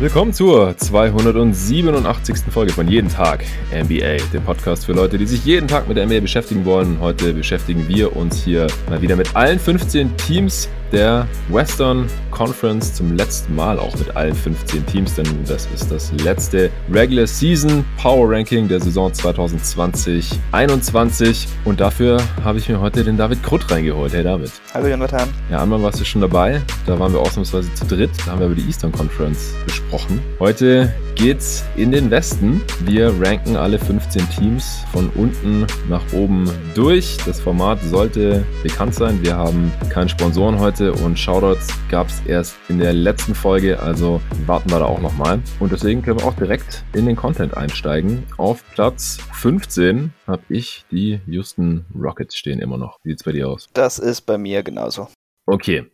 Willkommen zur 287. Folge von Jeden Tag NBA, dem Podcast für Leute, die sich jeden Tag mit der NBA beschäftigen wollen. Heute beschäftigen wir uns hier mal wieder mit allen 15 Teams der Western Conference zum letzten Mal auch mit allen 15 Teams, denn das ist das letzte Regular Season Power Ranking der Saison 2020-21 und dafür habe ich mir heute den David Krutt reingeholt. Hey David. Hallo Jonathan. Ja, einmal warst du schon dabei, da waren wir ausnahmsweise zu dritt, da haben wir über die Eastern Conference gesprochen. Heute geht's in den Westen. Wir ranken alle 15 Teams von unten nach oben durch. Das Format sollte bekannt sein. Wir haben keinen Sponsoren heute Grüße und Shoutouts gab es erst in der letzten Folge, also warten wir da auch nochmal. Und deswegen können wir auch direkt in den Content einsteigen. Auf Platz 15 habe ich die Houston Rockets stehen immer noch. Wie sieht's bei dir aus? Das ist bei mir genauso. Okay.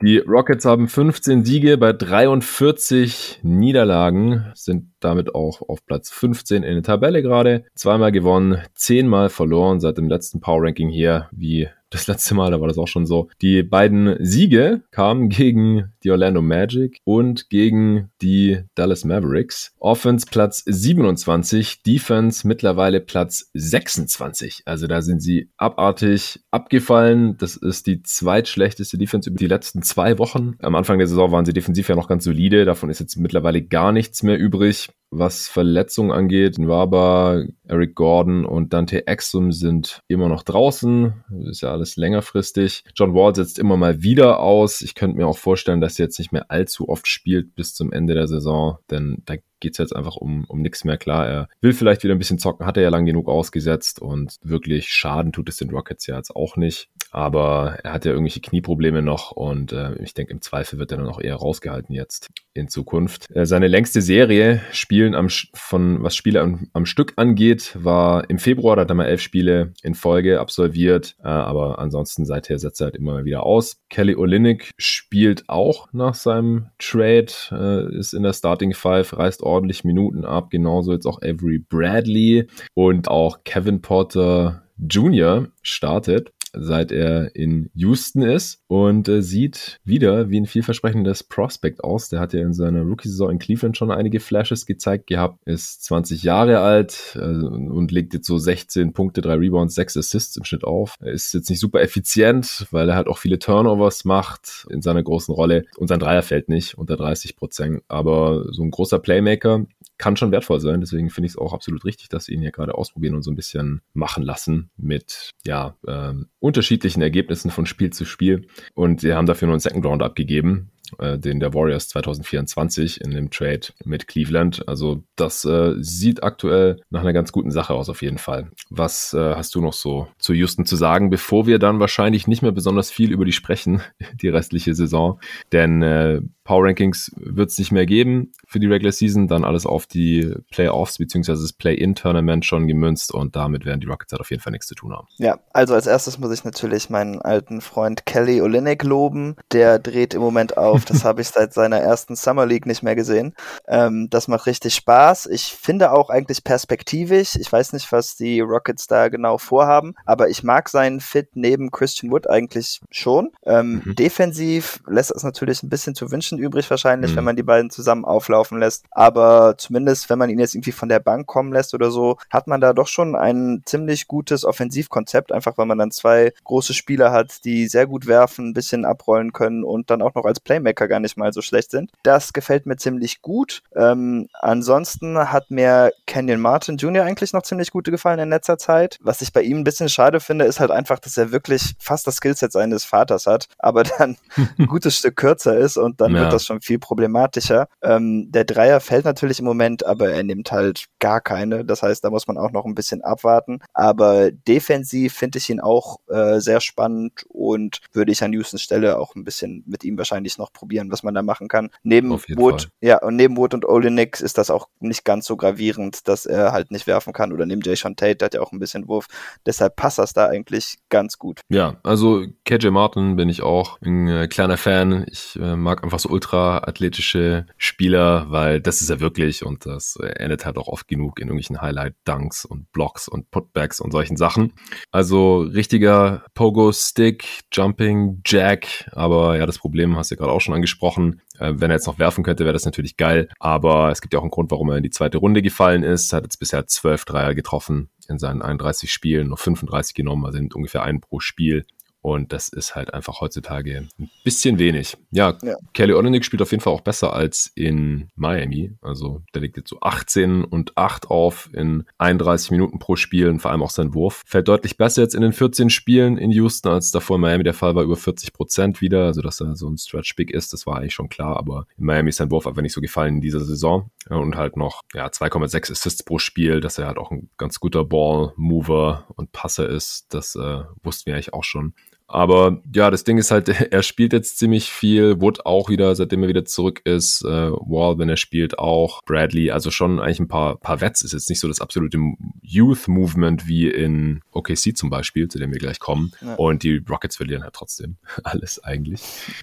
Die Rockets haben 15 Siege bei 43 Niederlagen, sind damit auch auf Platz 15 in der Tabelle gerade. Zweimal gewonnen, zehnmal verloren seit dem letzten Power Ranking hier, wie das letzte Mal, da war das auch schon so. Die beiden Siege kamen gegen die Orlando Magic und gegen die Dallas Mavericks. Offense Platz 27, Defense mittlerweile Platz 26. Also da sind sie abartig abgefallen. Das ist die zweitschlechteste Defense über die letzten zwei Wochen. Am Anfang der Saison waren sie defensiv ja noch ganz solide. Davon ist jetzt mittlerweile gar nichts mehr übrig. Was Verletzungen angeht, Nwaba, Eric Gordon und Dante Exum sind immer noch draußen. Ist ja alles längerfristig. John Wall setzt immer mal wieder aus. Ich könnte mir auch vorstellen, dass er jetzt nicht mehr allzu oft spielt bis zum Ende der Saison, denn da geht es jetzt einfach um, um nichts mehr. Klar, er will vielleicht wieder ein bisschen zocken, hat er ja lang genug ausgesetzt und wirklich Schaden tut es den Rockets ja jetzt auch nicht. Aber er hat ja irgendwelche Knieprobleme noch und äh, ich denke, im Zweifel wird er dann auch eher rausgehalten jetzt in Zukunft. Äh, seine längste Serie Spielen am, von was Spiele am, am, Stück angeht, war im Februar, da hat er mal elf Spiele in Folge absolviert, äh, aber ansonsten seither setzt er halt immer wieder aus. Kelly Olynyk spielt auch nach seinem Trade, äh, ist in der Starting Five, reißt ordentlich Minuten ab, genauso jetzt auch Avery Bradley und auch Kevin Porter Jr. startet seit er in Houston ist und äh, sieht wieder wie ein vielversprechendes Prospect aus. Der hat ja in seiner Rookie-Saison in Cleveland schon einige Flashes gezeigt gehabt, ist 20 Jahre alt äh, und legt jetzt so 16 Punkte, 3 Rebounds, 6 Assists im Schnitt auf. Er ist jetzt nicht super effizient, weil er halt auch viele Turnovers macht in seiner großen Rolle und sein Dreier fällt nicht unter 30 Prozent. Aber so ein großer Playmaker kann schon wertvoll sein. Deswegen finde ich es auch absolut richtig, dass sie ihn hier gerade ausprobieren und so ein bisschen machen lassen mit ja ähm, unterschiedlichen Ergebnissen von Spiel zu Spiel. Und sie haben dafür nur einen Second Round abgegeben äh, den der Warriors 2024 in dem Trade mit Cleveland. Also das äh, sieht aktuell nach einer ganz guten Sache aus auf jeden Fall. Was äh, hast du noch so zu Houston zu sagen, bevor wir dann wahrscheinlich nicht mehr besonders viel über die sprechen, die restliche Saison? Denn äh, Power Rankings wird es nicht mehr geben für die Regular Season, dann alles auf die Playoffs bzw. das Play-In-Tournament schon gemünzt und damit werden die Rockets halt auf jeden Fall nichts zu tun haben. Ja, also als erstes muss ich natürlich meinen alten Freund Kelly Olynyk loben. Der dreht im Moment auf das habe ich seit seiner ersten Summer League nicht mehr gesehen. Ähm, das macht richtig Spaß. Ich finde auch eigentlich perspektivisch. Ich weiß nicht, was die Rockets da genau vorhaben, aber ich mag seinen Fit neben Christian Wood eigentlich schon. Ähm, mhm. Defensiv lässt es natürlich ein bisschen zu wünschen übrig wahrscheinlich, mhm. wenn man die beiden zusammen auflaufen lässt. Aber zumindest, wenn man ihn jetzt irgendwie von der Bank kommen lässt oder so, hat man da doch schon ein ziemlich gutes Offensivkonzept, einfach weil man dann zwei große Spieler hat, die sehr gut werfen, ein bisschen abrollen können und dann auch noch als Playmaker gar nicht mal so schlecht sind. Das gefällt mir ziemlich gut. Ähm, ansonsten hat mir Kenyon Martin Jr. eigentlich noch ziemlich gut gefallen in letzter Zeit. Was ich bei ihm ein bisschen schade finde, ist halt einfach, dass er wirklich fast das Skillset seines Vaters hat, aber dann ein gutes Stück kürzer ist und dann ja. Wird das schon viel problematischer. Ähm, der Dreier fällt natürlich im Moment, aber er nimmt halt gar keine. Das heißt, da muss man auch noch ein bisschen abwarten. Aber defensiv finde ich ihn auch äh, sehr spannend und würde ich an Houstons Stelle auch ein bisschen mit ihm wahrscheinlich noch probieren, was man da machen kann. Neben Wood, Fall. ja, und neben Wood und Olenek ist das auch nicht ganz so gravierend, dass er halt nicht werfen kann. Oder neben Jay Sean Tate, der hat ja auch ein bisschen Wurf. Deshalb passt das da eigentlich ganz gut. Ja, also KJ Martin bin ich auch ein äh, kleiner Fan. Ich äh, mag einfach so ultra athletische Spieler, weil das ist er wirklich und das endet halt auch oft genug in irgendwelchen Highlight-Dunks und Blocks und Putbacks und solchen Sachen. Also richtiger Pogo-Stick, Jumping Jack, aber ja, das Problem hast du gerade auch schon angesprochen. Äh, wenn er jetzt noch werfen könnte, wäre das natürlich geil, aber es gibt ja auch einen Grund, warum er in die zweite Runde gefallen ist. Er hat jetzt bisher zwölf Dreier getroffen in seinen 31 Spielen, noch 35 genommen, also sind ungefähr einen pro Spiel. Und das ist halt einfach heutzutage ein bisschen wenig. Ja, ja. Kelly Olynyk spielt auf jeden Fall auch besser als in Miami. Also der legt jetzt so 18 und 8 auf in 31 Minuten pro Spiel und vor allem auch sein Wurf. Fällt deutlich besser jetzt in den 14 Spielen in Houston, als davor in Miami der Fall war, über 40 Prozent wieder. Also dass er so ein Stretch Big ist, das war eigentlich schon klar. Aber in Miami ist sein Wurf einfach nicht so gefallen in dieser Saison. Und halt noch ja, 2,6 Assists pro Spiel, dass er halt auch ein ganz guter Ball-Mover und Passer ist. Das äh, wussten wir eigentlich auch schon. Aber ja, das Ding ist halt, er spielt jetzt ziemlich viel. Wood auch wieder, seitdem er wieder zurück ist. Äh, Wall, wenn er spielt, auch. Bradley, also schon eigentlich ein paar, paar Vets. Ist jetzt nicht so das absolute Youth-Movement wie in OKC zum Beispiel, zu dem wir gleich kommen. Ja. Und die Rockets verlieren halt trotzdem alles eigentlich.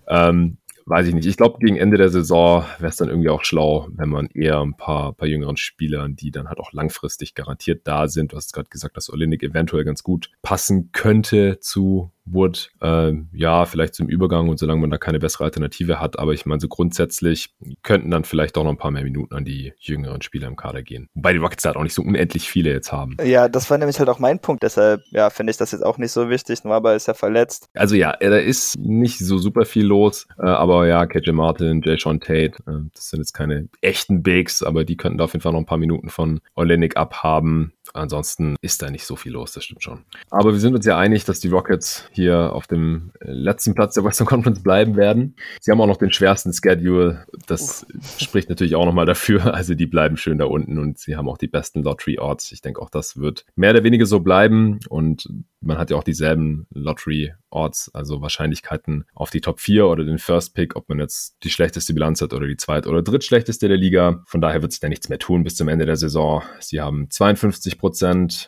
Ähm, weiß ich nicht. Ich glaube, gegen Ende der Saison wäre es dann irgendwie auch schlau, wenn man eher ein paar, paar jüngeren Spielern, die dann halt auch langfristig garantiert da sind. Du hast gerade gesagt, dass Olinik eventuell ganz gut passen könnte zu Wood, äh, ja, vielleicht zum Übergang und solange man da keine bessere Alternative hat. Aber ich meine, so grundsätzlich könnten dann vielleicht auch noch ein paar mehr Minuten an die jüngeren Spieler im Kader gehen. Wobei die Rockets halt auch nicht so unendlich viele jetzt haben. Ja, das war nämlich halt auch mein Punkt. Deshalb, ja, finde ich das jetzt auch nicht so wichtig. Nur ist ja verletzt. Also ja, da ist nicht so super viel los. Äh, aber ja, KJ Martin, Jay Sean Tate, äh, das sind jetzt keine echten Bigs, aber die könnten da auf jeden Fall noch ein paar Minuten von Olenek abhaben. Ansonsten ist da nicht so viel los, das stimmt schon. Aber wir sind uns ja einig, dass die Rockets hier auf dem äh, letzten Platz der Western Conference bleiben werden. Sie haben auch noch den schwersten Schedule. Das Uff. spricht natürlich auch nochmal dafür. Also die bleiben schön da unten und sie haben auch die besten Lottery-Orts. Ich denke auch, das wird mehr oder weniger so bleiben und man hat ja auch dieselben Lottery-Orts, also Wahrscheinlichkeiten auf die Top 4 oder den First Pick, ob man jetzt die schlechteste Bilanz hat oder die zweit- oder drittschlechteste der Liga. Von daher wird sich da nichts mehr tun bis zum Ende der Saison. Sie haben 52%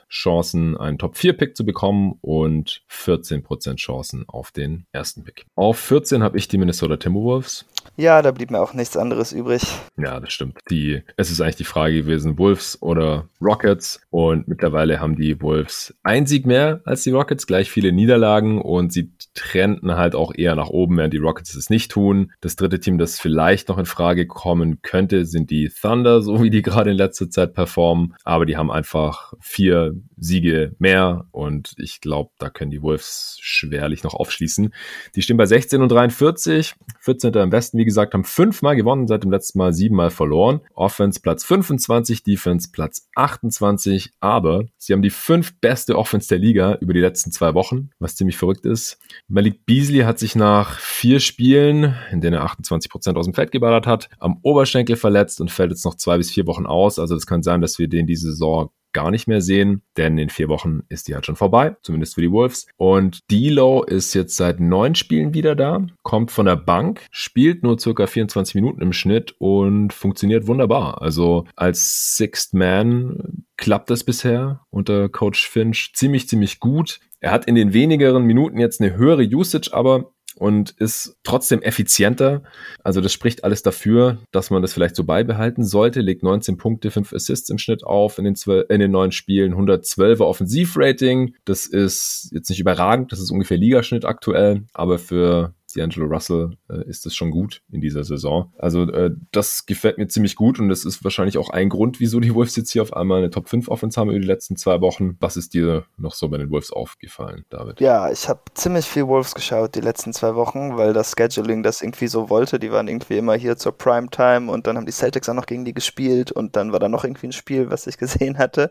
Chancen, einen Top 4 Pick zu bekommen und 14% Chancen auf den ersten Pick. Auf 14 habe ich die Minnesota Timberwolves. Ja, da blieb mir auch nichts anderes übrig. Ja, das stimmt. Die, es ist eigentlich die Frage gewesen, Wolves oder Rockets. Und mittlerweile haben die Wolves ein Sieg mehr als die Rockets, gleich viele Niederlagen und sie trennten halt auch eher nach oben, während die Rockets es nicht tun. Das dritte Team, das vielleicht noch in Frage kommen könnte, sind die Thunder, so wie die gerade in letzter Zeit performen. Aber die haben einfach vier Siege mehr und ich glaube, da können die Wolves schwerlich noch aufschließen. Die stehen bei 16 und 43, 14. im Westen, wie gesagt, haben fünfmal gewonnen, seit dem letzten Mal siebenmal verloren. Offense Platz 25, Defense Platz 28, aber sie haben die fünf beste Offense der Liga über die letzten zwei Wochen, was ziemlich verrückt ist. Malik Beasley hat sich nach vier Spielen, in denen er 28 Prozent aus dem Feld geballert hat, am Oberschenkel verletzt und fällt jetzt noch zwei bis vier Wochen aus. Also es kann sein, dass wir den diese Saison gar nicht mehr sehen, denn in vier Wochen ist die halt schon vorbei, zumindest für die Wolves. Und D'Lo ist jetzt seit neun Spielen wieder da, kommt von der Bank, spielt nur circa 24 Minuten im Schnitt und funktioniert wunderbar. Also als Sixth Man klappt das bisher unter Coach Finch ziemlich, ziemlich gut. Er hat in den wenigeren Minuten jetzt eine höhere Usage, aber und ist trotzdem effizienter. Also das spricht alles dafür, dass man das vielleicht so beibehalten sollte. Legt 19 Punkte, 5 Assists im Schnitt auf in den, 12, in den neun Spielen, 112er Offensivrating. Das ist jetzt nicht überragend, das ist ungefähr Ligaschnitt aktuell, aber für D'Angelo Russell äh, ist es schon gut in dieser Saison. Also äh, das gefällt mir ziemlich gut und das ist wahrscheinlich auch ein Grund, wieso die Wolves jetzt hier auf einmal eine Top 5 Offense haben über die letzten zwei Wochen. Was ist dir noch so bei den Wolves aufgefallen, David? Ja, ich habe ziemlich viel Wolves geschaut die letzten zwei Wochen, weil das Scheduling das irgendwie so wollte. Die waren irgendwie immer hier zur Primetime und dann haben die Celtics auch noch gegen die gespielt und dann war da noch irgendwie ein Spiel, was ich gesehen hatte.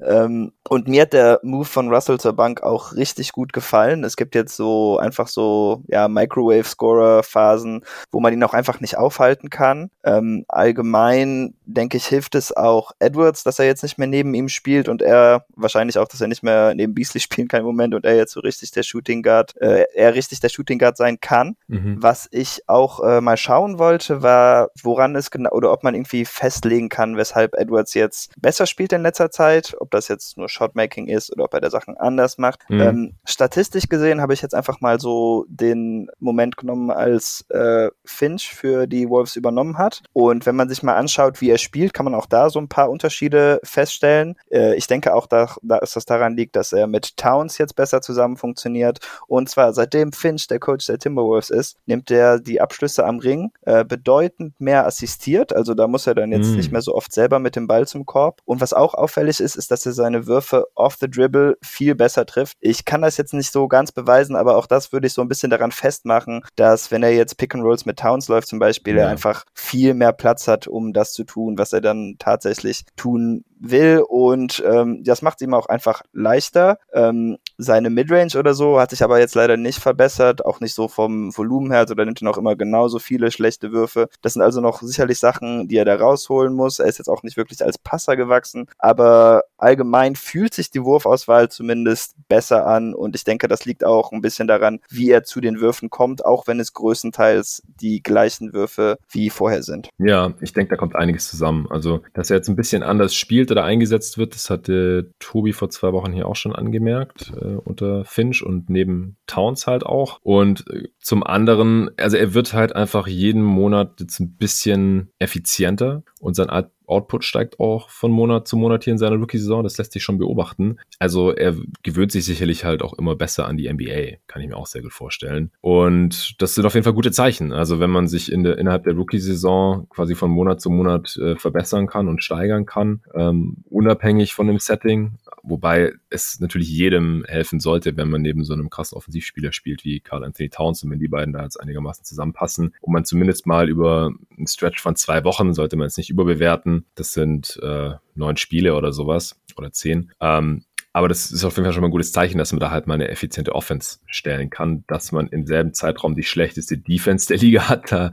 Ähm, und mir hat der Move von Russell zur Bank auch richtig gut gefallen. Es gibt jetzt so einfach so, ja, Micro Microwave-Scorer-Phasen, wo man ihn auch einfach nicht aufhalten kann. Ähm, allgemein, denke ich, hilft es auch Edwards, dass er jetzt nicht mehr neben ihm spielt und er wahrscheinlich auch, dass er nicht mehr neben Beasley spielen kann im Moment und er jetzt so richtig der Shooting Guard, äh, er richtig der Shooting Guard sein kann. Mhm. Was ich auch äh, mal schauen wollte, war, woran es genau, oder ob man irgendwie festlegen kann, weshalb Edwards jetzt besser spielt in letzter Zeit, ob das jetzt nur Shotmaking ist oder ob er der Sachen anders macht. Mhm. Ähm, statistisch gesehen habe ich jetzt einfach mal so den Moment Moment genommen, als äh, Finch für die Wolves übernommen hat. Und wenn man sich mal anschaut, wie er spielt, kann man auch da so ein paar Unterschiede feststellen. Äh, ich denke auch, da, da dass das daran liegt, dass er mit Towns jetzt besser zusammen funktioniert. Und zwar seitdem Finch der Coach der Timberwolves ist, nimmt er die Abschlüsse am Ring äh, bedeutend mehr assistiert. Also da muss er dann jetzt mm. nicht mehr so oft selber mit dem Ball zum Korb. Und was auch auffällig ist, ist, dass er seine Würfe off the dribble viel besser trifft. Ich kann das jetzt nicht so ganz beweisen, aber auch das würde ich so ein bisschen daran festmachen, dass wenn er jetzt Pick and Rolls mit Towns läuft zum Beispiel, ja. er einfach viel mehr Platz hat, um das zu tun, was er dann tatsächlich tun will und ähm, das macht ihm auch einfach leichter. Ähm, seine Midrange oder so hat sich aber jetzt leider nicht verbessert, auch nicht so vom Volumen her, also da nimmt er noch immer genauso viele schlechte Würfe. Das sind also noch sicherlich Sachen, die er da rausholen muss. Er ist jetzt auch nicht wirklich als Passer gewachsen, aber allgemein fühlt sich die Wurfauswahl zumindest besser an und ich denke, das liegt auch ein bisschen daran, wie er zu den Würfen kommt, auch wenn es größtenteils die gleichen Würfe wie vorher sind. Ja, ich denke, da kommt einiges zusammen. Also, dass er jetzt ein bisschen anders spielt oder eingesetzt wird, das hatte Tobi vor zwei Wochen hier auch schon angemerkt, äh, unter Finch und neben Towns halt auch. Und äh, zum anderen, also er wird halt einfach jeden Monat jetzt ein bisschen effizienter und sein Output steigt auch von Monat zu Monat hier in seiner Rookie-Saison. Das lässt sich schon beobachten. Also er gewöhnt sich sicherlich halt auch immer besser an die NBA. Kann ich mir auch sehr gut vorstellen. Und das sind auf jeden Fall gute Zeichen. Also wenn man sich in der, innerhalb der Rookie-Saison quasi von Monat zu Monat äh, verbessern kann und steigern kann, ähm, unabhängig von dem Setting, Wobei es natürlich jedem helfen sollte, wenn man neben so einem krassen Offensivspieler spielt wie Carl Anthony Towns und wenn die beiden da jetzt einigermaßen zusammenpassen und man zumindest mal über einen Stretch von zwei Wochen, sollte man es nicht überbewerten, das sind äh, neun Spiele oder sowas oder zehn, ähm, aber das ist auf jeden Fall schon mal ein gutes Zeichen, dass man da halt mal eine effiziente Offense stellen kann, dass man im selben Zeitraum die schlechteste Defense der Liga hat. Da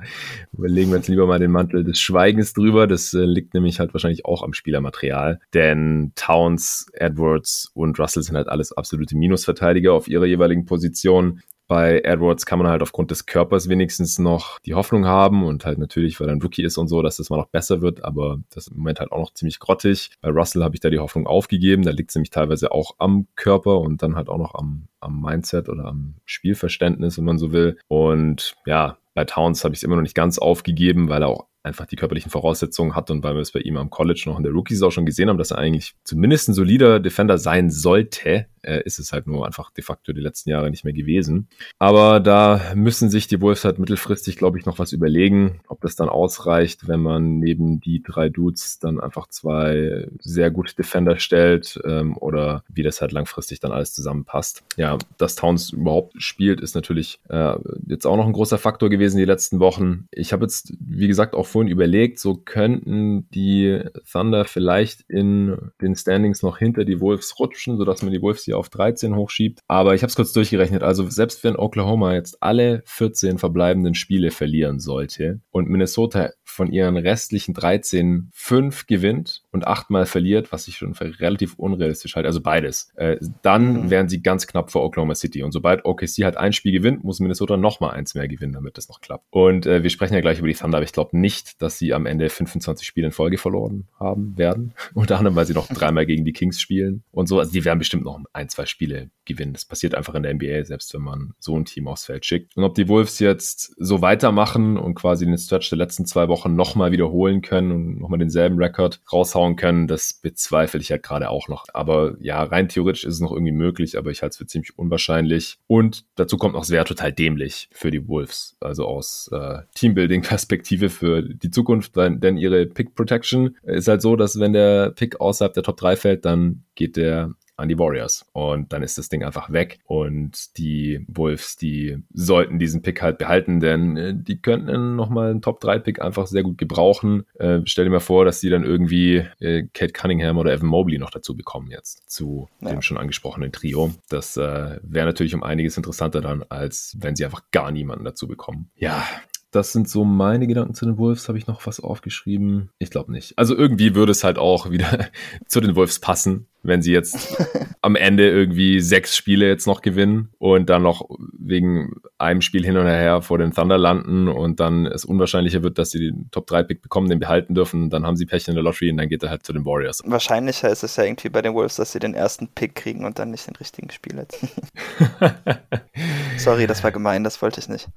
überlegen wir uns lieber mal den Mantel des Schweigens drüber. Das äh, liegt nämlich halt wahrscheinlich auch am Spielermaterial. Denn Towns, Edwards und Russell sind halt alles absolute Minusverteidiger auf ihrer jeweiligen Position. Bei Edwards kann man halt aufgrund des Körpers wenigstens noch die Hoffnung haben und halt natürlich, weil er ein Rookie ist und so, dass das mal noch besser wird, aber das ist im Moment halt auch noch ziemlich grottig. Bei Russell habe ich da die Hoffnung aufgegeben, da liegt es nämlich teilweise auch am Körper und dann halt auch noch am, am Mindset oder am Spielverständnis, wenn man so will. Und ja, bei Towns habe ich es immer noch nicht ganz aufgegeben, weil er auch einfach die körperlichen Voraussetzungen hat und weil wir es bei ihm am College noch in der Rookies auch schon gesehen haben, dass er eigentlich zumindest ein solider Defender sein sollte äh, ist es halt nur einfach de facto die letzten Jahre nicht mehr gewesen. Aber da müssen sich die Wolves halt mittelfristig, glaube ich, noch was überlegen, ob das dann ausreicht, wenn man neben die drei Dudes dann einfach zwei sehr gute Defender stellt ähm, oder wie das halt langfristig dann alles zusammenpasst. Ja, dass Towns überhaupt spielt, ist natürlich äh, jetzt auch noch ein großer Faktor gewesen die letzten Wochen. Ich habe jetzt, wie gesagt, auch vorhin überlegt, so könnten die Thunder vielleicht in den Standings noch hinter die Wolves rutschen, sodass man die Wolves hier auf 13 hochschiebt. Aber ich habe es kurz durchgerechnet. Also selbst wenn Oklahoma jetzt alle 14 verbleibenden Spiele verlieren sollte und Minnesota von ihren restlichen 13 fünf gewinnt und achtmal verliert, was ich schon für relativ unrealistisch halte, also beides, äh, dann mhm. wären sie ganz knapp vor Oklahoma City. Und sobald OKC halt ein Spiel gewinnt, muss Minnesota nochmal eins mehr gewinnen, damit das noch klappt. Und äh, wir sprechen ja gleich über die Thunder, aber ich glaube nicht, dass sie am Ende 25 Spiele in Folge verloren haben werden. Unter anderem, weil sie noch dreimal gegen die Kings spielen und so. Also die werden bestimmt noch ein, zwei Spiele gewinnen. Das passiert einfach in der NBA, selbst wenn man so ein Team aufs Feld schickt. Und ob die Wolves jetzt so weitermachen und quasi den Stretch der letzten zwei Wochen nochmal wiederholen können und nochmal denselben Rekord raushauen können, das bezweifle ich ja gerade auch noch. Aber ja, rein theoretisch ist es noch irgendwie möglich, aber ich halte es für ziemlich unwahrscheinlich. Und dazu kommt noch, es wäre total dämlich für die Wolves. Also aus äh, Teambuilding-Perspektive für die Zukunft, denn ihre Pick Protection ist halt so, dass wenn der Pick außerhalb der Top 3 fällt, dann geht der an die Warriors. Und dann ist das Ding einfach weg. Und die Wolves, die sollten diesen Pick halt behalten, denn äh, die könnten nochmal einen Top-3-Pick einfach sehr gut gebrauchen. Äh, stell dir mal vor, dass die dann irgendwie äh, Kate Cunningham oder Evan Mobley noch dazu bekommen jetzt zu ja. dem schon angesprochenen Trio. Das äh, wäre natürlich um einiges interessanter dann, als wenn sie einfach gar niemanden dazu bekommen. Ja, das sind so meine Gedanken zu den Wolves. Habe ich noch was aufgeschrieben? Ich glaube nicht. Also irgendwie würde es halt auch wieder zu den Wolves passen. Wenn sie jetzt am Ende irgendwie sechs Spiele jetzt noch gewinnen und dann noch wegen einem Spiel hin und her vor den Thunder landen und dann es unwahrscheinlicher wird, dass sie den Top-3-Pick bekommen, den behalten dürfen, dann haben sie Pech in der Lottery und dann geht er halt zu den Warriors. Wahrscheinlicher ist es ja irgendwie bei den Wolves, dass sie den ersten Pick kriegen und dann nicht den richtigen Spieler. Sorry, das war gemein, das wollte ich nicht.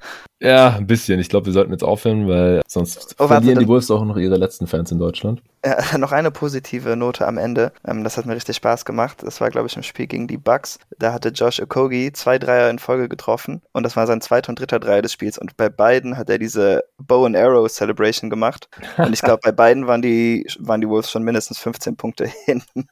Ja, ein bisschen. Ich glaube, wir sollten jetzt aufhören, weil sonst oh, verlieren warte, die Wolves auch noch ihre letzten Fans in Deutschland. Äh, noch eine positive Note am Ende. Ähm, das hat mir richtig Spaß gemacht. Das war, glaube ich, im Spiel gegen die Bucks. Da hatte Josh Okogi zwei Dreier in Folge getroffen und das war sein zweiter und dritter Dreier des Spiels. Und bei beiden hat er diese Bow and Arrow Celebration gemacht. Und ich glaube, bei beiden waren die, waren die Wolves schon mindestens 15 Punkte hinten.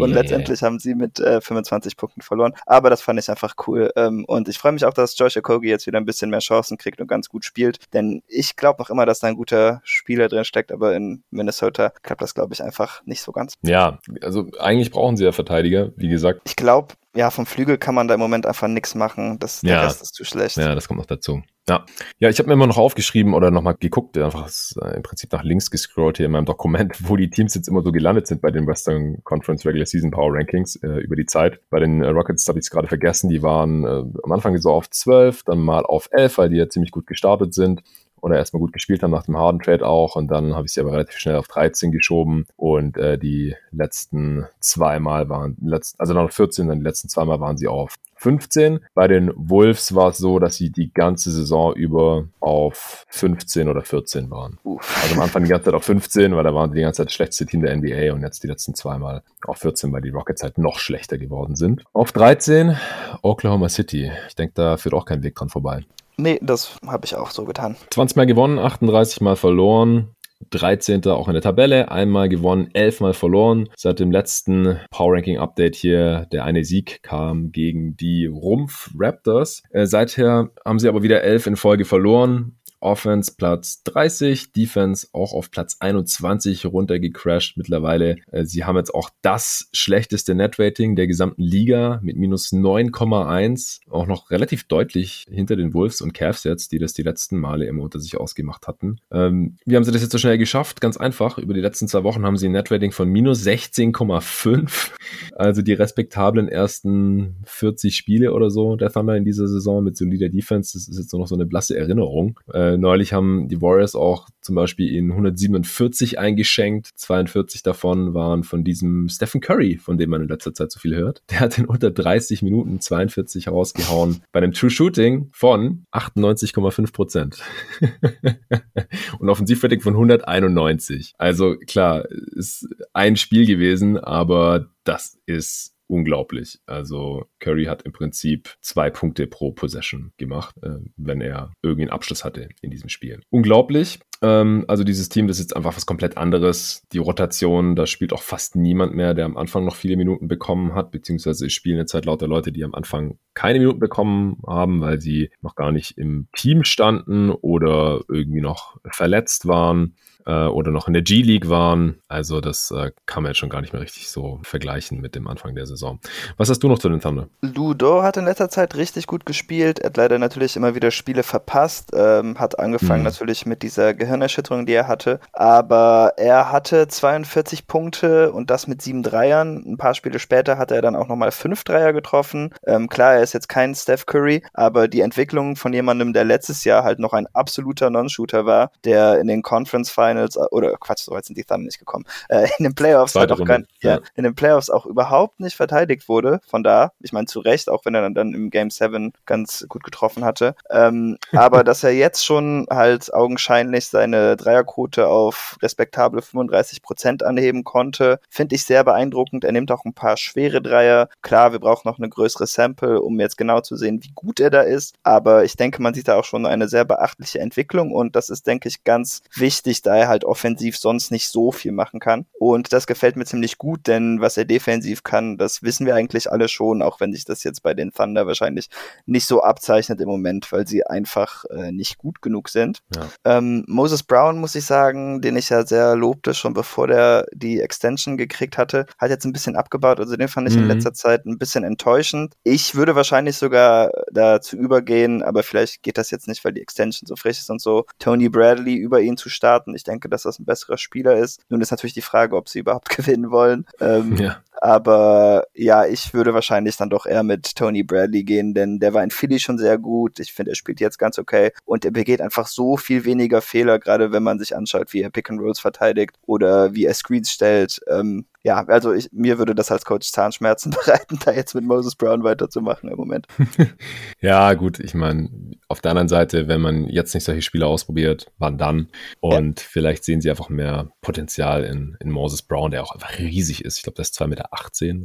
und letztendlich haben sie mit äh, 25 Punkten verloren. Aber das fand ich einfach cool. Ähm, und ich freue mich auch, dass Josh Okogi jetzt wieder ein bisschen mehr Chancen kriegt und ganz gut spielt. Denn ich glaube noch immer, dass da ein guter Spieler drin steckt, aber in Minnesota klappt das, glaube ich, einfach nicht so ganz. Ja, also eigentlich brauchen sie ja Verteidiger, wie gesagt. Ich glaube, ja, vom Flügel kann man da im Moment einfach nichts machen. Das, der ja. Rest ist zu schlecht. Ja, das kommt noch dazu. Ja, ja ich habe mir immer noch aufgeschrieben oder nochmal geguckt, einfach äh, im Prinzip nach links gescrollt hier in meinem Dokument, wo die Teams jetzt immer so gelandet sind bei den Western Conference Regular Season Power Rankings äh, über die Zeit. Bei den äh, Rockets habe ich es gerade vergessen, die waren äh, am Anfang so auf 12, dann mal auf 11, weil die ja ziemlich gut gestartet sind oder erstmal gut gespielt haben nach dem Harden Trade auch und dann habe ich sie aber relativ schnell auf 13 geschoben und äh, die letzten zweimal waren, letzt, also noch 14, dann die letzten zweimal waren sie auf 15. Bei den Wolves war es so, dass sie die ganze Saison über auf 15 oder 14 waren. Uff. Also am Anfang die ganze Zeit auf 15, weil da waren sie die ganze Zeit das schlechteste Team der NBA und jetzt die letzten zweimal auf 14, weil die Rockets halt noch schlechter geworden sind. Auf 13 Oklahoma City. Ich denke, da führt auch kein Weg dran vorbei. Nee, das habe ich auch so getan. 20 Mal gewonnen, 38 Mal verloren. 13. auch in der Tabelle, einmal gewonnen, 11 Mal verloren. Seit dem letzten Power Ranking Update hier, der eine Sieg kam gegen die Rumpf Raptors. Äh, seither haben sie aber wieder 11 in Folge verloren. Offense Platz 30, Defense auch auf Platz 21 runtergecrashed mittlerweile. Äh, sie haben jetzt auch das schlechteste Netrating der gesamten Liga mit minus 9,1, auch noch relativ deutlich hinter den Wolves und Cavs jetzt, die das die letzten Male immer unter sich ausgemacht hatten. Ähm, wie haben sie das jetzt so schnell geschafft? Ganz einfach. Über die letzten zwei Wochen haben sie ein Netrating von minus 16,5. Also die respektablen ersten 40 Spiele oder so der Thunder in dieser Saison mit solider Defense. Das ist jetzt nur noch so eine blasse Erinnerung. Äh, äh, neulich haben die Warriors auch zum Beispiel in 147 eingeschenkt. 42 davon waren von diesem Stephen Curry, von dem man in letzter Zeit so viel hört. Der hat in unter 30 Minuten 42 rausgehauen bei einem True Shooting von 98,5 Prozent. Und Offensivrating von 191. Also klar, ist ein Spiel gewesen, aber das ist unglaublich. Also Curry hat im Prinzip zwei Punkte pro Possession gemacht, äh, wenn er irgendwie einen Abschluss hatte in diesem Spiel. Unglaublich. Ähm, also dieses Team, das ist jetzt einfach was komplett anderes. Die Rotation, da spielt auch fast niemand mehr, der am Anfang noch viele Minuten bekommen hat, beziehungsweise spielen jetzt halt lauter Leute, die am Anfang keine Minuten bekommen haben, weil sie noch gar nicht im Team standen oder irgendwie noch verletzt waren äh, oder noch in der G-League waren. Also das äh, kann man jetzt schon gar nicht mehr richtig so vergleichen mit dem Anfang der Saison. Was hast du noch zu den Thunder? Ludo hat in letzter Zeit richtig gut gespielt. Er hat leider natürlich immer wieder Spiele verpasst. Ähm, hat angefangen mhm. natürlich mit dieser Gehirnerschütterung, die er hatte. Aber er hatte 42 Punkte und das mit sieben Dreiern. Ein paar Spiele später hat er dann auch nochmal fünf Dreier getroffen. Ähm, klar, er ist jetzt kein Steph Curry, aber die Entwicklung von jemandem, der letztes Jahr halt noch ein absoluter Non-Shooter war, der in den Conference Finals Finals, äh, oder Quatsch, so weit sind die Thunder nicht gekommen, äh, in den Playoffs halt auch kein, ja. ja. in den Playoffs auch überhaupt nicht verteidigt wurde. Von da, ich meine zu Recht, auch wenn er dann, dann im Game 7 ganz gut getroffen hatte. Ähm, aber dass er jetzt schon halt augenscheinlich seine Dreierquote auf respektable 35 Prozent anheben konnte, finde ich sehr beeindruckend. Er nimmt auch ein paar schwere Dreier. Klar, wir brauchen noch eine größere Sample, um jetzt genau zu sehen, wie gut er da ist. Aber ich denke, man sieht da auch schon eine sehr beachtliche Entwicklung und das ist, denke ich, ganz wichtig, da er er halt offensiv sonst nicht so viel machen kann. Und das gefällt mir ziemlich gut, denn was er defensiv kann, das wissen wir eigentlich alle schon, auch wenn sich das jetzt bei den Thunder wahrscheinlich nicht so abzeichnet im Moment, weil sie einfach äh, nicht gut genug sind. Ja. Ähm, Moses Brown, muss ich sagen, den ich ja sehr lobte, schon bevor der die Extension gekriegt hatte, hat jetzt ein bisschen abgebaut. Also den fand ich mhm. in letzter Zeit ein bisschen enttäuschend. Ich würde wahrscheinlich sogar dazu übergehen, aber vielleicht geht das jetzt nicht, weil die Extension so frisch ist und so, Tony Bradley über ihn zu starten. Ich denke, denke, dass das ein besserer Spieler ist. Nun ist natürlich die Frage, ob sie überhaupt gewinnen wollen. Ähm, ja. Aber ja, ich würde wahrscheinlich dann doch eher mit Tony Bradley gehen, denn der war in Philly schon sehr gut. Ich finde, er spielt jetzt ganz okay und er begeht einfach so viel weniger Fehler, gerade wenn man sich anschaut, wie er Pick and Rolls verteidigt oder wie er Screens stellt. Ähm, ja, also ich, mir würde das als Coach Zahnschmerzen bereiten, da jetzt mit Moses Brown weiterzumachen im Moment. ja, gut, ich meine, auf der anderen Seite, wenn man jetzt nicht solche Spiele ausprobiert, wann dann? Und ja. vielleicht sehen sie einfach mehr Potenzial in, in Moses Brown, der auch einfach riesig ist. Ich glaube, der ist 2,18 Meter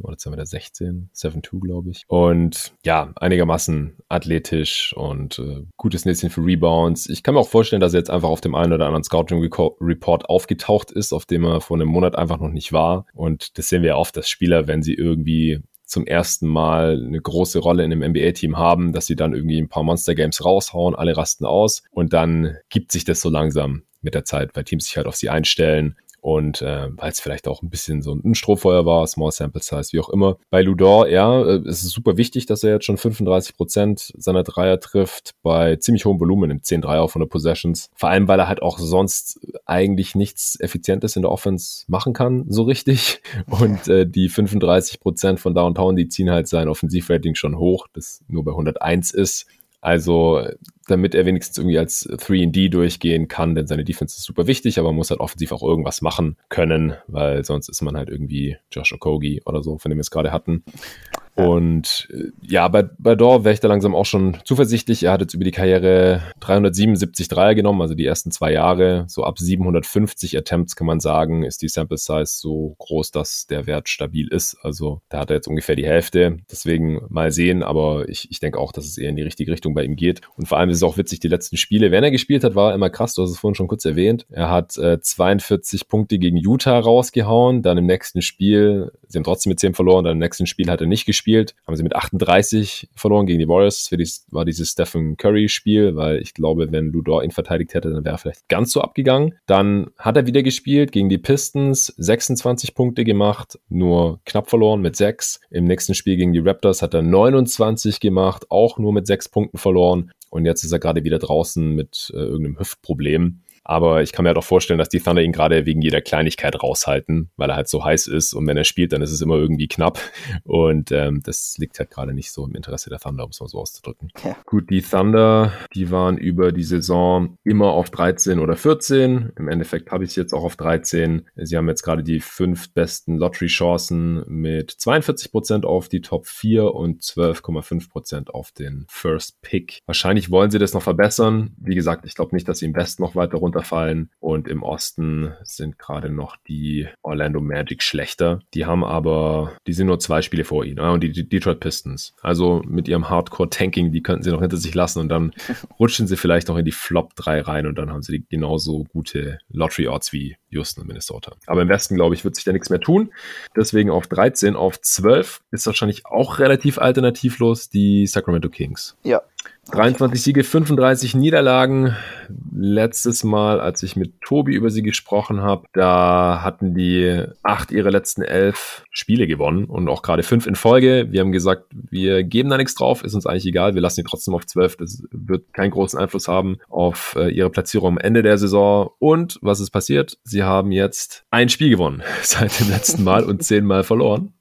oder 2,16 Meter, 7,2 glaube ich. Und ja, einigermaßen athletisch und äh, gutes Näschen für Rebounds. Ich kann mir auch vorstellen, dass er jetzt einfach auf dem einen oder anderen Scouting Report aufgetaucht ist, auf dem er vor einem Monat einfach noch nicht war. Und und das sehen wir oft, dass Spieler, wenn sie irgendwie zum ersten Mal eine große Rolle in einem NBA-Team haben, dass sie dann irgendwie ein paar Monster-Games raushauen, alle rasten aus und dann gibt sich das so langsam mit der Zeit, weil Teams sich halt auf sie einstellen und äh, weil es vielleicht auch ein bisschen so ein Strohfeuer war, Small Sample Size, wie auch immer. Bei Ludor, ja, äh, es ist super wichtig, dass er jetzt schon 35 Prozent seiner Dreier trifft, bei ziemlich hohem Volumen im 10 Dreier von der Possessions. Vor allem, weil er halt auch sonst eigentlich nichts Effizientes in der Offense machen kann, so richtig. Und äh, die 35 Prozent von Downtown, die ziehen halt sein Offensivrating schon hoch, das nur bei 101 ist. Also damit er wenigstens irgendwie als 3D durchgehen kann, denn seine Defense ist super wichtig, aber man muss halt offensiv auch irgendwas machen können, weil sonst ist man halt irgendwie Josh Okogi oder so, von dem wir es gerade hatten. Und äh, ja, bei, bei Dor wäre ich da langsam auch schon zuversichtlich. Er hat jetzt über die Karriere 377 Dreier genommen, also die ersten zwei Jahre. So ab 750 Attempts kann man sagen, ist die Sample Size so groß, dass der Wert stabil ist. Also da hat er jetzt ungefähr die Hälfte. Deswegen mal sehen, aber ich, ich denke auch, dass es eher in die richtige Richtung bei ihm geht. Und vor allem ist es auch witzig, die letzten Spiele, wenn er gespielt hat, war er immer krass. Du hast es vorhin schon kurz erwähnt. Er hat äh, 42 Punkte gegen Utah rausgehauen. Dann im nächsten Spiel, sie haben trotzdem mit 10 verloren, dann im nächsten Spiel hat er nicht gespielt gespielt, haben sie mit 38 verloren gegen die Warriors. Das war dieses Stephen Curry-Spiel, weil ich glaube, wenn Ludor ihn verteidigt hätte, dann wäre er vielleicht ganz so abgegangen. Dann hat er wieder gespielt gegen die Pistons, 26 Punkte gemacht, nur knapp verloren mit 6. Im nächsten Spiel gegen die Raptors hat er 29 gemacht, auch nur mit 6 Punkten verloren. Und jetzt ist er gerade wieder draußen mit äh, irgendeinem Hüftproblem. Aber ich kann mir halt auch vorstellen, dass die Thunder ihn gerade wegen jeder Kleinigkeit raushalten, weil er halt so heiß ist. Und wenn er spielt, dann ist es immer irgendwie knapp. Und ähm, das liegt halt gerade nicht so im Interesse der Thunder, um es mal so auszudrücken. Ja. Gut, die Thunder, die waren über die Saison immer auf 13 oder 14. Im Endeffekt habe ich es jetzt auch auf 13. Sie haben jetzt gerade die fünf besten Lottery-Chancen mit 42 Prozent auf die Top 4 und 12,5 Prozent auf den First Pick. Wahrscheinlich wollen sie das noch verbessern. Wie gesagt, ich glaube nicht, dass sie im Westen noch weiter runter runterfallen. Und im Osten sind gerade noch die Orlando Magic schlechter. Die haben aber, die sind nur zwei Spiele vor ihnen. Und die, Detroit Pistons. Also mit ihrem Hardcore-Tanking, die könnten sie noch hinter sich lassen und dann rutschen sie vielleicht noch in die Flop 3 rein und dann haben sie genauso gute Lottery-Odds wie Houston und Minnesota. Aber im Westen, glaube ich, wird sich da nichts mehr tun. Deswegen auf 13, auf 12 ist wahrscheinlich auch relativ alternativlos die Sacramento Kings. Ja, 23 Siege, 35 Niederlagen. Letztes Mal, als ich mit Tobi über sie gesprochen habe, da hatten die acht ihre letzten elf Spiele gewonnen und auch gerade fünf in Folge. Wir haben gesagt, wir geben da nichts drauf, ist uns eigentlich egal, wir lassen sie trotzdem auf zwölf. Das wird keinen großen Einfluss haben auf äh, ihre Platzierung am Ende der Saison. Und was ist passiert? Sie haben jetzt ein Spiel gewonnen seit dem letzten Mal und zehnmal verloren.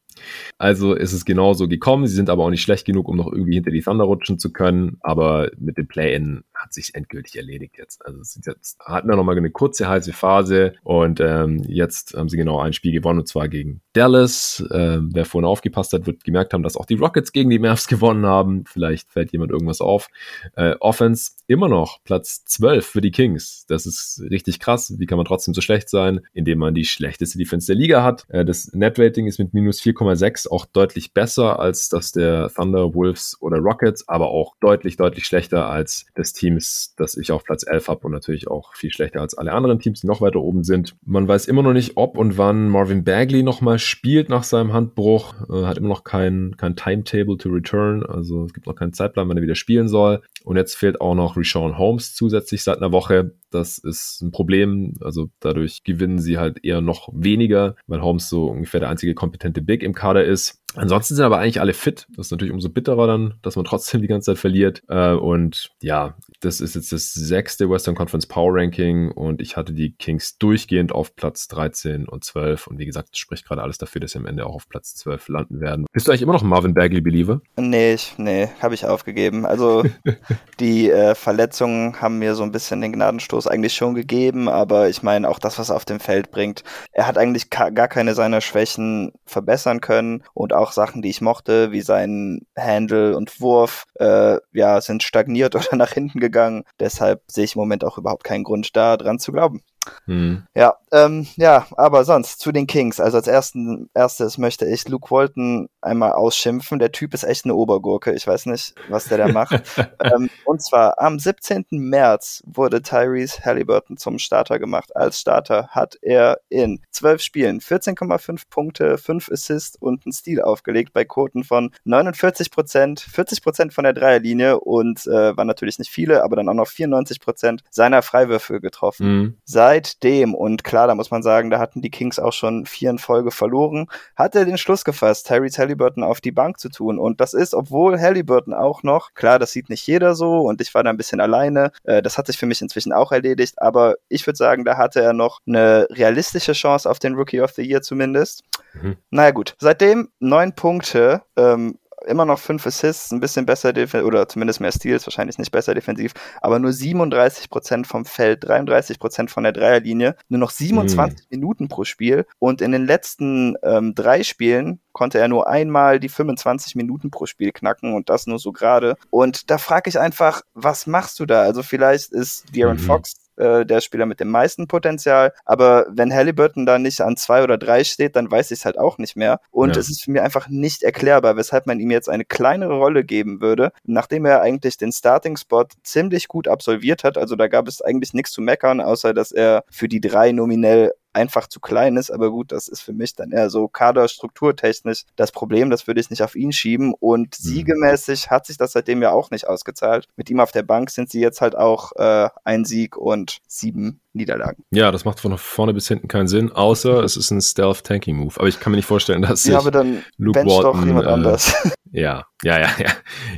Also ist es genauso gekommen. Sie sind aber auch nicht schlecht genug, um noch irgendwie hinter die Thunder rutschen zu können. Aber mit dem Play-In hat sich endgültig erledigt jetzt. Also jetzt hatten wir nochmal eine kurze heiße Phase und ähm, jetzt haben sie genau ein Spiel gewonnen und zwar gegen Dallas. Ähm, wer vorhin aufgepasst hat, wird gemerkt haben, dass auch die Rockets gegen die Mavs gewonnen haben. Vielleicht fällt jemand irgendwas auf. Äh, Offense immer noch Platz 12 für die Kings. Das ist richtig krass. Wie kann man trotzdem so schlecht sein, indem man die schlechteste Defense der Liga hat? Äh, das Net-Rating ist mit minus 4,6 auch deutlich besser als das der Thunder, Wolves oder Rockets, aber auch deutlich, deutlich schlechter als das Team Teams, das ich auf Platz 11 habe und natürlich auch viel schlechter als alle anderen Teams, die noch weiter oben sind. Man weiß immer noch nicht, ob und wann Marvin Bagley nochmal spielt nach seinem Handbruch. Äh, hat immer noch kein, kein Timetable to return, also es gibt noch keinen Zeitplan, wann er wieder spielen soll. Und jetzt fehlt auch noch Rashawn Holmes zusätzlich seit einer Woche. Das ist ein Problem. Also dadurch gewinnen sie halt eher noch weniger, weil Holmes so ungefähr der einzige kompetente Big im Kader ist. Ansonsten sind aber eigentlich alle fit. Das ist natürlich umso bitterer dann, dass man trotzdem die ganze Zeit verliert. Äh, und ja, das ist jetzt das sechste Western Conference Power Ranking und ich hatte die Kings durchgehend auf Platz 13 und 12. Und wie gesagt, spricht gerade alles dafür, dass sie am Ende auch auf Platz 12 landen werden. Bist du eigentlich immer noch Marvin Bagley-Believer? Nee, ich, nee, habe ich aufgegeben. Also die äh, Verletzungen haben mir so ein bisschen den Gnadenstoß eigentlich schon gegeben, aber ich meine auch das, was er auf dem Feld bringt. Er hat eigentlich gar keine seiner Schwächen verbessern können und auch Sachen, die ich mochte, wie sein Handle und Wurf, äh, ja, sind stagniert oder nach hinten gegangen. Deshalb sehe ich im Moment auch überhaupt keinen Grund da dran zu glauben. Mhm. Ja, ähm, ja, aber sonst zu den Kings. Also als ersten, erstes möchte ich Luke Walton einmal ausschimpfen. Der Typ ist echt eine Obergurke. Ich weiß nicht, was der da macht. ähm, und zwar am 17. März wurde Tyrese Halliburton zum Starter gemacht. Als Starter hat er in zwölf Spielen 14,5 Punkte, 5 Assists und einen Stil aufgelegt bei Quoten von 49 Prozent, 40 Prozent von der Dreierlinie und äh, waren natürlich nicht viele, aber dann auch noch 94 Prozent seiner Freiwürfe getroffen. Mhm. Seitdem, und klar, da muss man sagen, da hatten die Kings auch schon vier in Folge verloren, hat er den Schluss gefasst, Tyrese Halliburton auf die Bank zu tun. Und das ist, obwohl Halliburton auch noch, klar, das sieht nicht jeder so und ich war da ein bisschen alleine, äh, das hat sich für mich inzwischen auch erledigt, aber ich würde sagen, da hatte er noch eine realistische Chance auf den Rookie of the Year zumindest. Mhm. Naja gut, seitdem neun Punkte, ähm, immer noch fünf Assists, ein bisschen besser oder zumindest mehr Steals, wahrscheinlich nicht besser defensiv, aber nur 37% vom Feld, 33% von der Dreierlinie, nur noch 27 mhm. Minuten pro Spiel und in den letzten ähm, drei Spielen konnte er nur einmal die 25 Minuten pro Spiel knacken und das nur so gerade. Und da frage ich einfach, was machst du da? Also vielleicht ist De'Aaron mhm. Fox äh, der Spieler mit dem meisten Potenzial. Aber wenn Halliburton da nicht an zwei oder drei steht, dann weiß ich es halt auch nicht mehr. Und ja. es ist für mich einfach nicht erklärbar, weshalb man ihm jetzt eine kleinere Rolle geben würde, nachdem er eigentlich den Starting-Spot ziemlich gut absolviert hat. Also da gab es eigentlich nichts zu meckern, außer dass er für die drei nominell einfach zu klein ist. Aber gut, das ist für mich dann eher so kaderstrukturtechnisch das Problem. Das würde ich nicht auf ihn schieben. Und mhm. siegemäßig hat sich das seitdem ja auch nicht ausgezahlt. Mit ihm auf der Bank sind sie jetzt halt auch äh, ein Sieg und sieben Niederlagen. Ja, das macht von vorne bis hinten keinen Sinn, außer es ist ein Stealth-Tanking-Move. Aber ich kann mir nicht vorstellen, dass ja, aber dann Luke Walton, doch jemand äh, anders. Ja, ja, ja, ja.